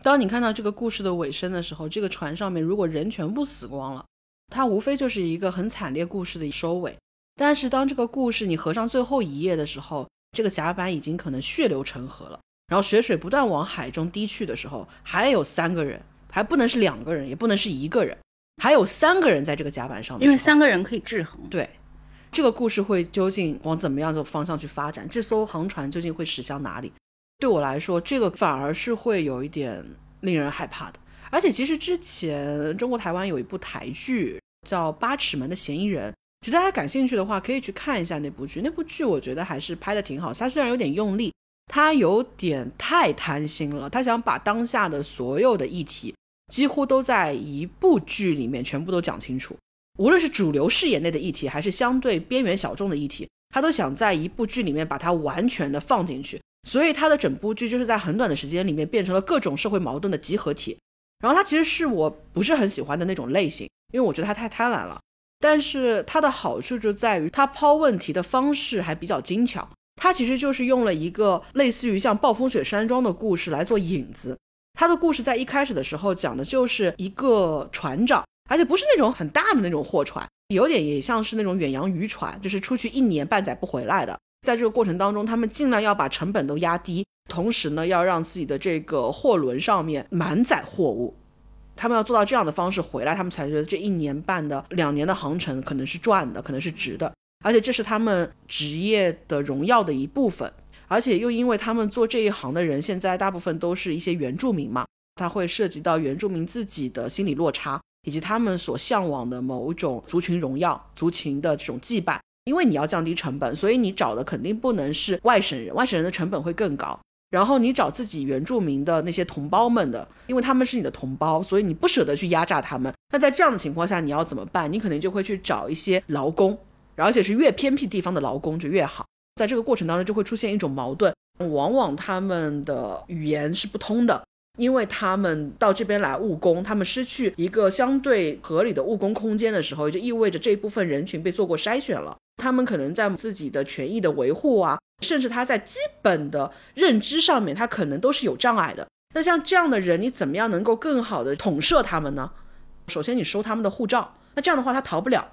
当你看到这个故事的尾声的时候，这个船上面如果人全部死光了，它无非就是一个很惨烈故事的收尾。但是当这个故事你合上最后一页的时候，这个甲板已经可能血流成河了，然后血水不断往海中滴去的时候，还有三个人，还不能是两个人，也不能是一个人，还有三个人在这个甲板上。因为三个人可以制衡。对，这个故事会究竟往怎么样的方向去发展？这艘航船究竟会驶向哪里？对我来说，这个反而是会有一点令人害怕的。而且，其实之前中国台湾有一部台剧叫《八尺门的嫌疑人》，其实大家感兴趣的话，可以去看一下那部剧。那部剧我觉得还是拍的挺好。它虽然有点用力，它有点太贪心了。他想把当下的所有的议题，几乎都在一部剧里面全部都讲清楚。无论是主流视野内的议题，还是相对边缘小众的议题，他都想在一部剧里面把它完全的放进去。所以他的整部剧就是在很短的时间里面变成了各种社会矛盾的集合体，然后他其实是我不是很喜欢的那种类型，因为我觉得他太贪婪了。但是它的好处就在于它抛问题的方式还比较精巧，它其实就是用了一个类似于像暴风雪山庄的故事来做引子。他的故事在一开始的时候讲的就是一个船长，而且不是那种很大的那种货船，有点也像是那种远洋渔船，就是出去一年半载不回来的。在这个过程当中，他们尽量要把成本都压低，同时呢，要让自己的这个货轮上面满载货物。他们要做到这样的方式回来，他们才觉得这一年半的、两年的航程可能是赚的，可能是值的。而且这是他们职业的荣耀的一部分。而且又因为他们做这一行的人，现在大部分都是一些原住民嘛，他会涉及到原住民自己的心理落差，以及他们所向往的某种族群荣耀、族群的这种祭拜。因为你要降低成本，所以你找的肯定不能是外省人，外省人的成本会更高。然后你找自己原住民的那些同胞们的，因为他们是你的同胞，所以你不舍得去压榨他们。那在这样的情况下，你要怎么办？你可能就会去找一些劳工，而且是越偏僻地方的劳工就越好。在这个过程当中，就会出现一种矛盾，往往他们的语言是不通的。因为他们到这边来务工，他们失去一个相对合理的务工空间的时候，就意味着这一部分人群被做过筛选了。他们可能在自己的权益的维护啊，甚至他在基本的认知上面，他可能都是有障碍的。那像这样的人，你怎么样能够更好的统摄他们呢？首先，你收他们的护照，那这样的话他逃不了。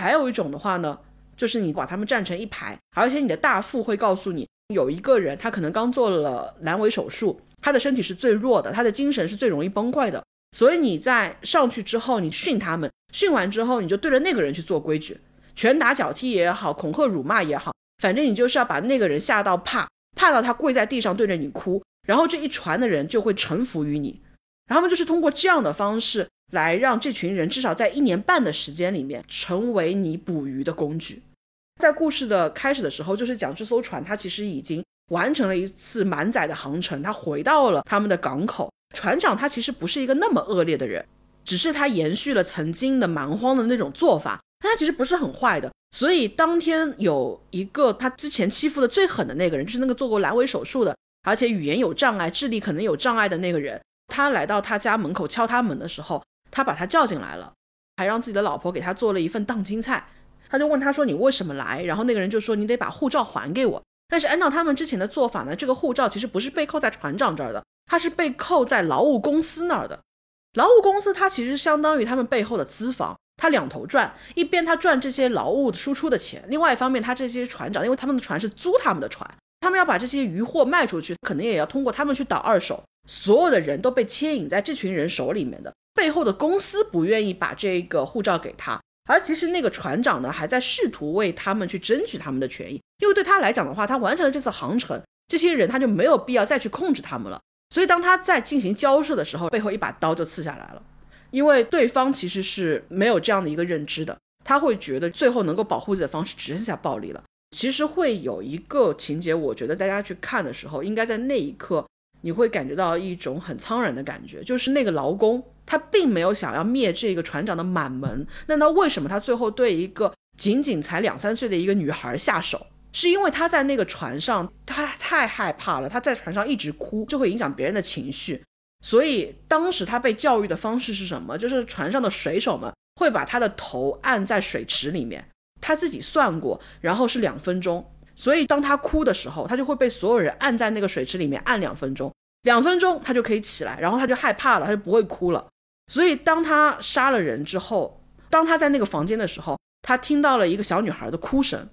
还有一种的话呢，就是你把他们站成一排，而且你的大副会告诉你，有一个人他可能刚做了阑尾手术。他的身体是最弱的，他的精神是最容易崩溃的，所以你在上去之后，你训他们，训完之后，你就对着那个人去做规矩，拳打脚踢也好，恐吓辱骂也好，反正你就是要把那个人吓到怕，怕到他跪在地上对着你哭，然后这一船的人就会臣服于你，然后他们就是通过这样的方式来让这群人至少在一年半的时间里面成为你捕鱼的工具。在故事的开始的时候，就是讲这艘船它其实已经。完成了一次满载的航程，它回到了他们的港口。船长他其实不是一个那么恶劣的人，只是他延续了曾经的蛮荒的那种做法，他其实不是很坏的。所以当天有一个他之前欺负的最狠的那个人，就是那个做过阑尾手术的，而且语言有障碍、智力可能有障碍的那个人，他来到他家门口敲他门的时候，他把他叫进来了，还让自己的老婆给他做了一份荡青菜。他就问他说：“你为什么来？”然后那个人就说：“你得把护照还给我。”但是按照他们之前的做法呢，这个护照其实不是被扣在船长这儿的，它是被扣在劳务公司那儿的。劳务公司它其实相当于他们背后的资方，他两头赚，一边他赚这些劳务输出的钱，另外一方面他这些船长，因为他们的船是租他们的船，他们要把这些渔货卖出去，可能也要通过他们去倒二手，所有的人都被牵引在这群人手里面的，背后的公司不愿意把这个护照给他。而其实那个船长呢，还在试图为他们去争取他们的权益，因为对他来讲的话，他完成了这次航程，这些人他就没有必要再去控制他们了。所以当他在进行交涉的时候，背后一把刀就刺下来了，因为对方其实是没有这样的一个认知的，他会觉得最后能够保护自己的方式只剩下暴力了。其实会有一个情节，我觉得大家去看的时候，应该在那一刻你会感觉到一种很苍然的感觉，就是那个劳工。他并没有想要灭这个船长的满门，那他为什么他最后对一个仅仅才两三岁的一个女孩下手？是因为他在那个船上，他太害怕了，他在船上一直哭，就会影响别人的情绪。所以当时他被教育的方式是什么？就是船上的水手们会把他的头按在水池里面，他自己算过，然后是两分钟。所以当他哭的时候，他就会被所有人按在那个水池里面按两分钟，两分钟他就可以起来，然后他就害怕了，他就不会哭了。所以，当他杀了人之后，当他在那个房间的时候，他听到了一个小女孩的哭声，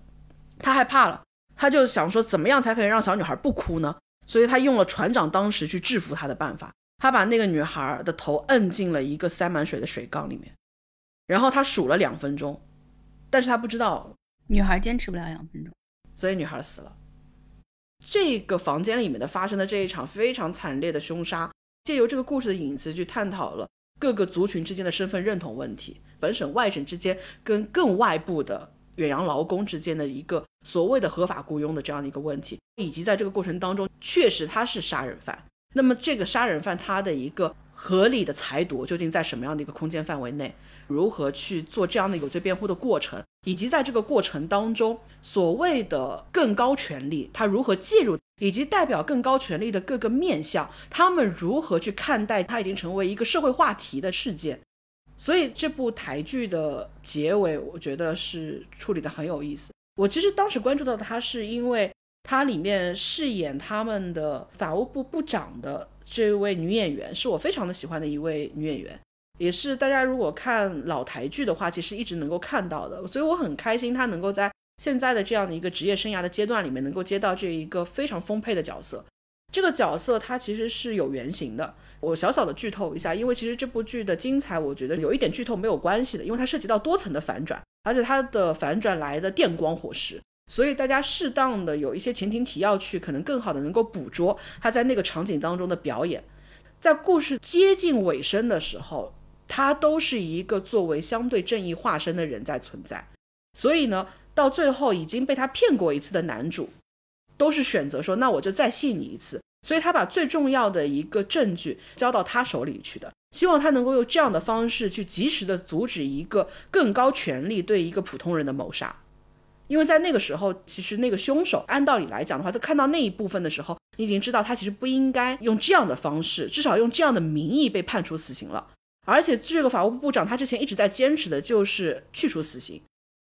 他害怕了，他就想说，怎么样才可以让小女孩不哭呢？所以他用了船长当时去制服她的办法，他把那个女孩的头摁进了一个塞满水的水缸里面，然后他数了两分钟，但是他不知道女孩坚持不了两分钟，所以女孩死了。这个房间里面的发生的这一场非常惨烈的凶杀，借由这个故事的影子去探讨了。各个族群之间的身份认同问题，本省外省之间跟更外部的远洋劳工之间的一个所谓的合法雇佣的这样的一个问题，以及在这个过程当中，确实他是杀人犯。那么这个杀人犯他的一个合理的裁夺究竟在什么样的一个空间范围内？如何去做这样的有罪辩护的过程？以及在这个过程当中，所谓的更高权力他如何介入？以及代表更高权力的各个面相，他们如何去看待它已经成为一个社会话题的事件？所以这部台剧的结尾，我觉得是处理的很有意思。我其实当时关注到它，是因为它里面饰演他们的法务部部长的这位女演员，是我非常的喜欢的一位女演员，也是大家如果看老台剧的话，其实一直能够看到的。所以我很开心，她能够在。现在的这样的一个职业生涯的阶段里面，能够接到这一个非常丰沛的角色，这个角色它其实是有原型的。我小小的剧透一下，因为其实这部剧的精彩，我觉得有一点剧透没有关系的，因为它涉及到多层的反转，而且它的反转来的电光火石，所以大家适当的有一些前庭提要去，可能更好的能够捕捉他在那个场景当中的表演。在故事接近尾声的时候，他都是一个作为相对正义化身的人在存在，所以呢。到最后已经被他骗过一次的男主，都是选择说那我就再信你一次，所以他把最重要的一个证据交到他手里去的，希望他能够用这样的方式去及时的阻止一个更高权力对一个普通人的谋杀，因为在那个时候，其实那个凶手按道理来讲的话，在看到那一部分的时候，你已经知道他其实不应该用这样的方式，至少用这样的名义被判处死刑了，而且这个法务部部长他之前一直在坚持的就是去除死刑。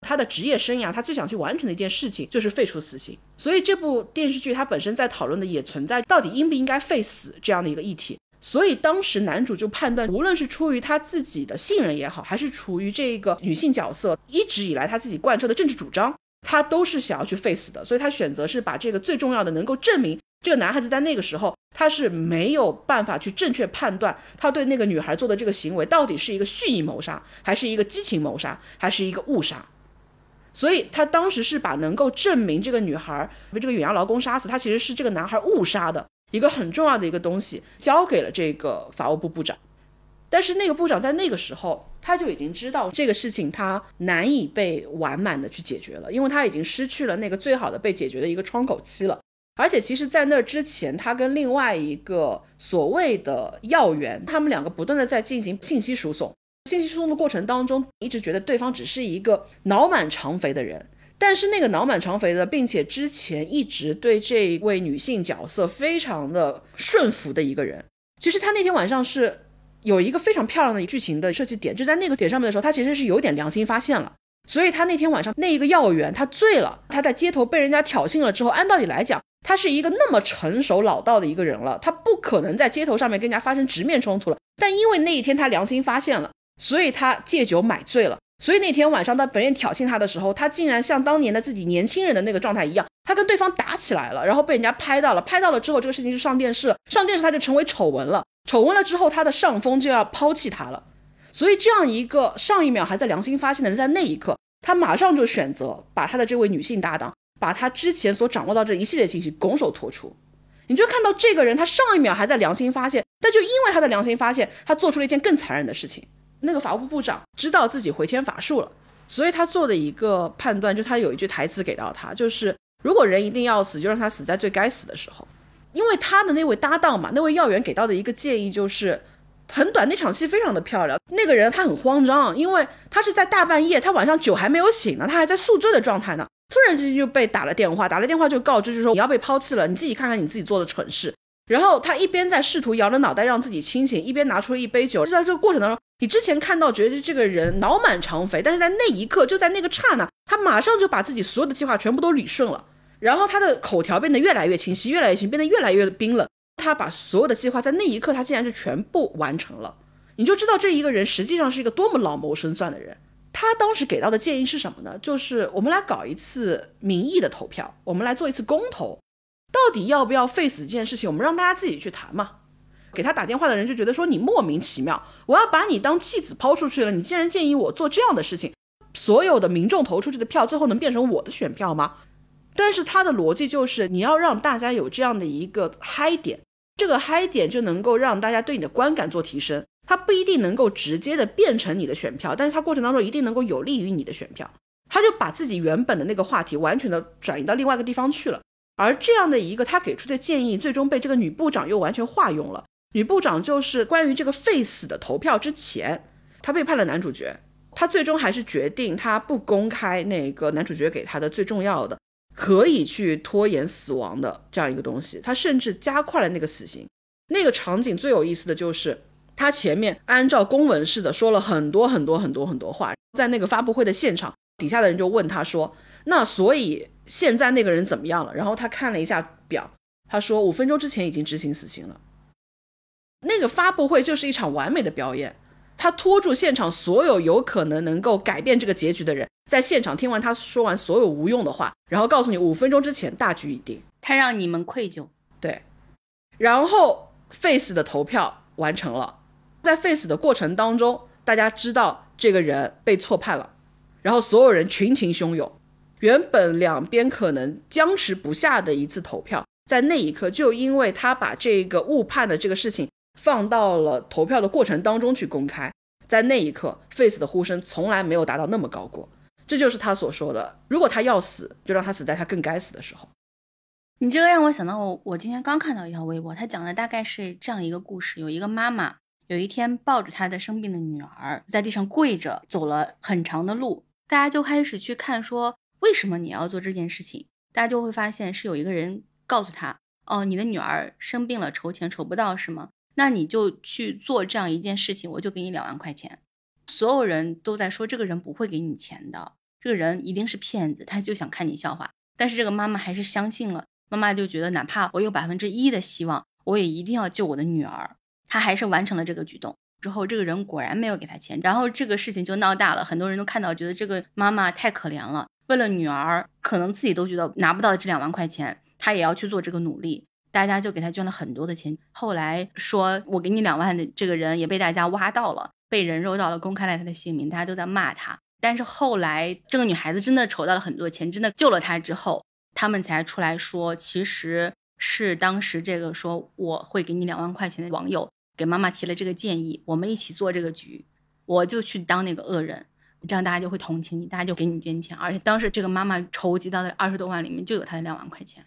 他的职业生涯，他最想去完成的一件事情就是废除死刑。所以这部电视剧它本身在讨论的也存在到底应不应该废死这样的一个议题。所以当时男主就判断，无论是出于他自己的信任也好，还是出于这个女性角色一直以来他自己贯彻的政治主张，他都是想要去 face 的。所以他选择是把这个最重要的，能够证明这个男孩子在那个时候他是没有办法去正确判断他对那个女孩做的这个行为到底是一个蓄意谋杀，还是一个激情谋杀，还是一个误杀。所以他当时是把能够证明这个女孩被这个远洋劳工杀死，他其实是这个男孩误杀的一个很重要的一个东西，交给了这个法务部部长。但是那个部长在那个时候他就已经知道这个事情他难以被完满的去解决了，因为他已经失去了那个最好的被解决的一个窗口期了。而且其实，在那之前，他跟另外一个所谓的要员，他们两个不断的在进行信息输送。信息输送的过程当中，一直觉得对方只是一个脑满肠肥的人。但是那个脑满肠肥的，并且之前一直对这位女性角色非常的顺服的一个人，其实他那天晚上是有一个非常漂亮的剧情的设计点，就在那个点上面的时候，他其实是有点良心发现了。所以他那天晚上那一个药员他醉了，他在街头被人家挑衅了之后，按道理来讲，他是一个那么成熟老道的一个人了，他不可能在街头上面跟人家发生直面冲突了。但因为那一天他良心发现了，所以他借酒买醉了。所以那天晚上，当本院挑衅他的时候，他竟然像当年的自己年轻人的那个状态一样，他跟对方打起来了，然后被人家拍到了。拍到了之后，这个事情就上电视，上电视他就成为丑闻了。丑闻了之后，他的上峰就要抛弃他了。所以这样一个上一秒还在良心发现的人，在那一刻，他马上就选择把他的这位女性搭档，把他之前所掌握到这一系列信息拱手托出。你就看到这个人，他上一秒还在良心发现，但就因为他的良心发现，他做出了一件更残忍的事情。那个法务部部长知道自己回天乏术了，所以他做的一个判断，就他有一句台词给到他，就是如果人一定要死，就让他死在最该死的时候。因为他的那位搭档嘛，那位要员给到的一个建议就是很短，那场戏非常的漂亮。那个人他很慌张，因为他是在大半夜，他晚上酒还没有醒呢，他还在宿醉的状态呢，突然之间就被打了电话，打了电话就告知，就说你要被抛弃了，你自己看看你自己做的蠢事。然后他一边在试图摇着脑袋让自己清醒，一边拿出了一杯酒。就在这个过程当中，你之前看到觉得这个人脑满肠肥，但是在那一刻，就在那个刹那，他马上就把自己所有的计划全部都捋顺了。然后他的口条变得越来越清晰，越来越清，变得越来越冰冷。他把所有的计划在那一刻，他竟然是全部完成了。你就知道这一个人实际上是一个多么老谋深算的人。他当时给到的建议是什么呢？就是我们来搞一次民意的投票，我们来做一次公投。到底要不要 face 这件事情，我们让大家自己去谈嘛。给他打电话的人就觉得说你莫名其妙，我要把你当弃子抛出去了，你竟然建议我做这样的事情，所有的民众投出去的票最后能变成我的选票吗？但是他的逻辑就是你要让大家有这样的一个嗨点，这个嗨点就能够让大家对你的观感做提升。它不一定能够直接的变成你的选票，但是它过程当中一定能够有利于你的选票。他就把自己原本的那个话题完全的转移到另外一个地方去了。而这样的一个他给出的建议，最终被这个女部长又完全化用了。女部长就是关于这个 face 的投票之前，她背叛了男主角，她最终还是决定她不公开那个男主角给她的最重要的可以去拖延死亡的这样一个东西。她甚至加快了那个死刑。那个场景最有意思的就是，他前面按照公文似的说了很多很多很多很多话，在那个发布会的现场，底下的人就问他说：“那所以？”现在那个人怎么样了？然后他看了一下表，他说五分钟之前已经执行死刑了。那个发布会就是一场完美的表演，他拖住现场所有有可能能够改变这个结局的人，在现场听完他说完所有无用的话，然后告诉你五分钟之前大局已定，他让你们愧疚。对，然后 face 的投票完成了，在 face 的过程当中，大家知道这个人被错判了，然后所有人群情汹涌。原本两边可能僵持不下的一次投票，在那一刻，就因为他把这个误判的这个事情放到了投票的过程当中去公开，在那一刻，Face 的呼声从来没有达到那么高过。这就是他所说的：如果他要死，就让他死在他更该死的时候。你这个让我想到，我我今天刚看到一条微博，他讲的大概是这样一个故事：有一个妈妈，有一天抱着她的生病的女儿，在地上跪着走了很长的路，大家就开始去看说。为什么你要做这件事情？大家就会发现是有一个人告诉他：“哦，你的女儿生病了，筹钱筹不到是吗？那你就去做这样一件事情，我就给你两万块钱。”所有人都在说这个人不会给你钱的，这个人一定是骗子，他就想看你笑话。但是这个妈妈还是相信了，妈妈就觉得哪怕我有百分之一的希望，我也一定要救我的女儿。她还是完成了这个举动之后，这个人果然没有给他钱，然后这个事情就闹大了，很多人都看到，觉得这个妈妈太可怜了。为了女儿，可能自己都觉得拿不到这两万块钱，他也要去做这个努力。大家就给他捐了很多的钱。后来说我给你两万的这个人也被大家挖到了，被人肉到了，公开了他的姓名，大家都在骂他。但是后来这个女孩子真的筹到了很多钱，真的救了他之后，他们才出来说，其实是当时这个说我会给你两万块钱的网友给妈妈提了这个建议，我们一起做这个局，我就去当那个恶人。这样大家就会同情你，大家就给你捐钱，而且当时这个妈妈筹集到的二十多万里面就有她的两万块钱。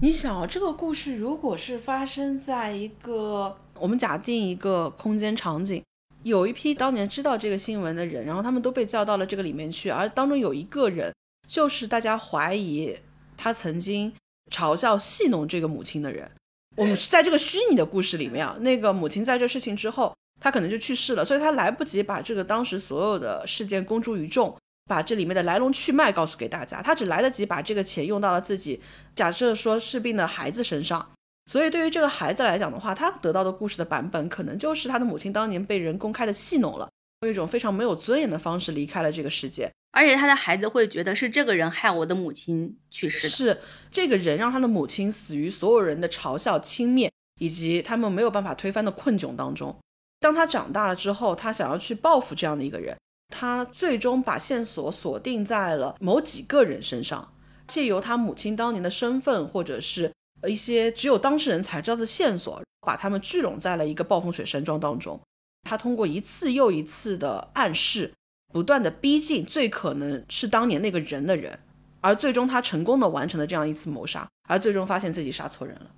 你想，这个故事如果是发生在一个我们假定一个空间场景，有一批当年知道这个新闻的人，然后他们都被叫到了这个里面去，而当中有一个人就是大家怀疑他曾经嘲笑戏弄这个母亲的人。我们是在这个虚拟的故事里面啊，那个母亲在这事情之后，她可能就去世了，所以他来不及把这个当时所有的事件公诸于众。把这里面的来龙去脉告诉给大家，他只来得及把这个钱用到了自己假设说是病的孩子身上，所以对于这个孩子来讲的话，他得到的故事的版本可能就是他的母亲当年被人公开的戏弄了，用一种非常没有尊严的方式离开了这个世界，而且他的孩子会觉得是这个人害我的母亲去世的，是这个人让他的母亲死于所有人的嘲笑、轻蔑以及他们没有办法推翻的困窘当中。当他长大了之后，他想要去报复这样的一个人。他最终把线索锁定在了某几个人身上，借由他母亲当年的身份，或者是一些只有当事人才知道的线索，把他们聚拢在了一个暴风雪山庄当中。他通过一次又一次的暗示，不断的逼近最可能是当年那个人的人，而最终他成功的完成了这样一次谋杀，而最终发现自己杀错人了。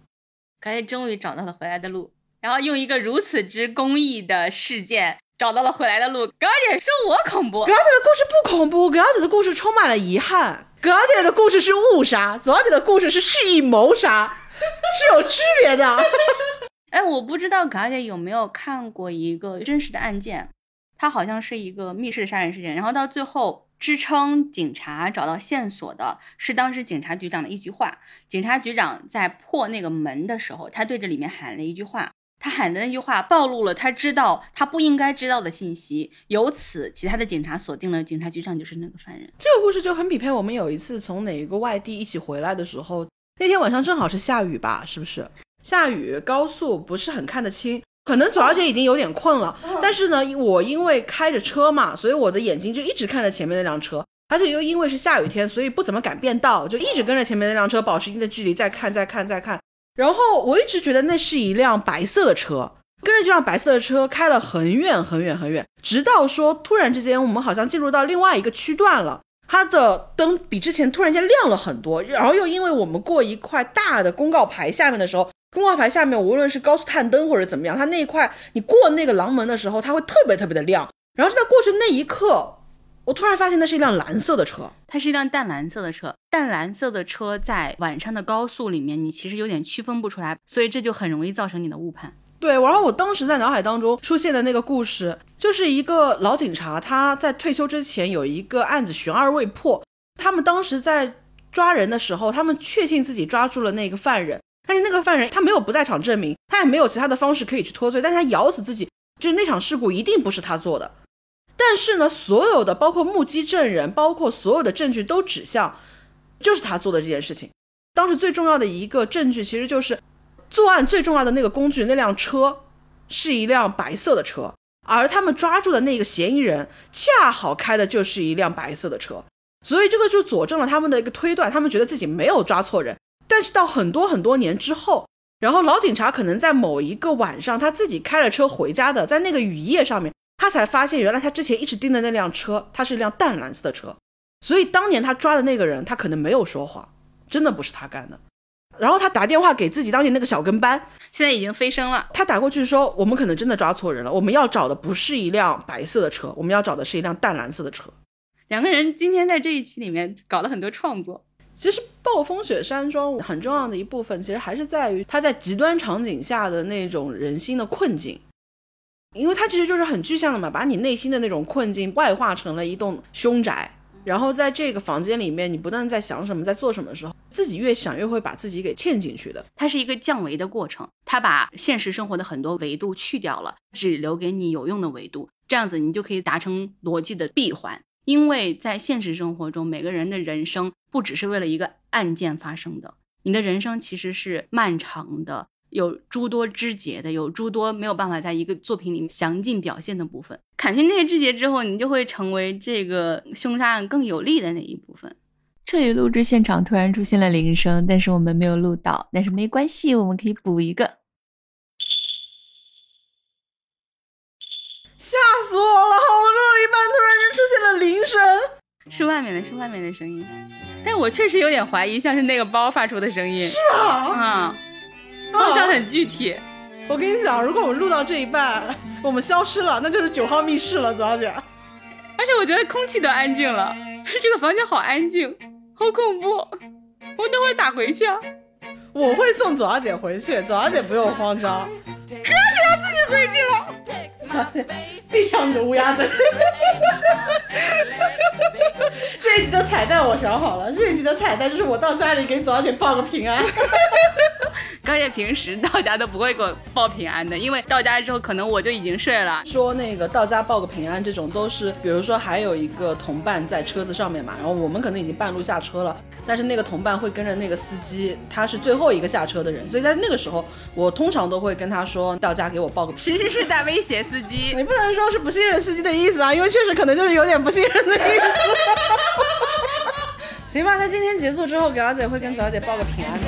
可以终于找到了回来的路，然后用一个如此之公益的事件。找到了回来的路。葛小姐说：“我恐怖。”葛小姐的故事不恐怖，葛小姐的故事充满了遗憾。葛小姐的故事是误杀，左姐的故事是蓄意谋杀，是有区别的。哎，我不知道葛小姐有没有看过一个真实的案件，它好像是一个密室的杀人事件，然后到最后支撑警察找到线索的是当时警察局长的一句话。警察局长在破那个门的时候，他对着里面喊了一句话。他喊的那句话暴露了他知道他不应该知道的信息，由此其他的警察锁定了警察局长就是那个犯人。这个故事就很匹配我们有一次从哪一个外地一起回来的时候，那天晚上正好是下雨吧？是不是下雨？高速不是很看得清，可能左小姐已经有点困了。但是呢，我因为开着车嘛，所以我的眼睛就一直看着前面那辆车，而且又因为是下雨天，所以不怎么敢变道，就一直跟着前面那辆车保持一定的距离，再看，再看，再看。然后我一直觉得那是一辆白色的车，跟着这辆白色的车开了很远很远很远，直到说突然之间我们好像进入到另外一个区段了，它的灯比之前突然间亮了很多，然后又因为我们过一块大的公告牌下面的时候，公告牌下面无论是高速探灯或者怎么样，它那一块你过那个廊门的时候，它会特别特别的亮，然后就在过去那一刻。我突然发现那是一辆蓝色的车，它是一辆淡蓝色的车。淡蓝色的车在晚上的高速里面，你其实有点区分不出来，所以这就很容易造成你的误判。对，然后我当时在脑海当中出现的那个故事，就是一个老警察，他在退休之前有一个案子悬而未破。他们当时在抓人的时候，他们确信自己抓住了那个犯人，但是那个犯人他没有不在场证明，他也没有其他的方式可以去脱罪，但是他咬死自己，就是那场事故一定不是他做的。但是呢，所有的包括目击证人，包括所有的证据都指向，就是他做的这件事情。当时最重要的一个证据，其实就是作案最重要的那个工具，那辆车是一辆白色的车，而他们抓住的那个嫌疑人，恰好开的就是一辆白色的车。所以这个就佐证了他们的一个推断，他们觉得自己没有抓错人。但是到很多很多年之后，然后老警察可能在某一个晚上，他自己开着车回家的，在那个雨夜上面。他才发现，原来他之前一直盯的那辆车，它是一辆淡蓝色的车，所以当年他抓的那个人，他可能没有说谎，真的不是他干的。然后他打电话给自己当年那个小跟班，现在已经飞升了。他打过去说，我们可能真的抓错人了，我们要找的不是一辆白色的车，我们要找的是一辆淡蓝色的车。两个人今天在这一期里面搞了很多创作。其实暴风雪山庄很重要的一部分，其实还是在于他在极端场景下的那种人心的困境。因为它其实就是很具象的嘛，把你内心的那种困境外化成了一栋凶宅，然后在这个房间里面，你不断在想什么，在做什么的时候，自己越想越会把自己给嵌进去的。它是一个降维的过程，它把现实生活的很多维度去掉了，只留给你有用的维度，这样子你就可以达成逻辑的闭环。因为在现实生活中，每个人的人生不只是为了一个案件发生的，你的人生其实是漫长的。有诸多枝节的，有诸多没有办法在一个作品里面详尽表现的部分。砍去那些枝节之后，你就会成为这个凶杀案更有利的那一部分。这里录制现场突然出现了铃声，但是我们没有录到，但是没关系，我们可以补一个。吓死我了！好不容易一半，突然间出现了铃声，是外面的，是外面的声音。但我确实有点怀疑，像是那个包发出的声音。是啊，嗯，方向很具体。我跟你讲，如果我们录到这一半，我们消失了，那就是九号密室了，左小姐。而且我觉得空气都安静了，这个房间好安静，好恐怖。我等会儿咋回去啊？我会送左小姐回去，左小姐不用慌张。可你要自己回去了。闭上你的乌鸦嘴。这一集的彩蛋我想好了，这一集的彩蛋就是我到家里给左小姐报个平安。高姐平时到家都不会给我报平安的，因为到家之后可能我就已经睡了。说那个到家报个平安这种都是，比如说还有一个同伴在车子上面嘛，然后我们可能已经半路下车了，但是那个同伴会跟着那个司机，他是最后一个下车的人，所以在那个时候，我通常都会跟他说到家给我报个平安。其实是在威胁司机，你不能说是不信任司机的意思啊，因为确实可能就是有点不信任的意思。行吧，那今天结束之后，给阿姐会跟早姐报个平安的。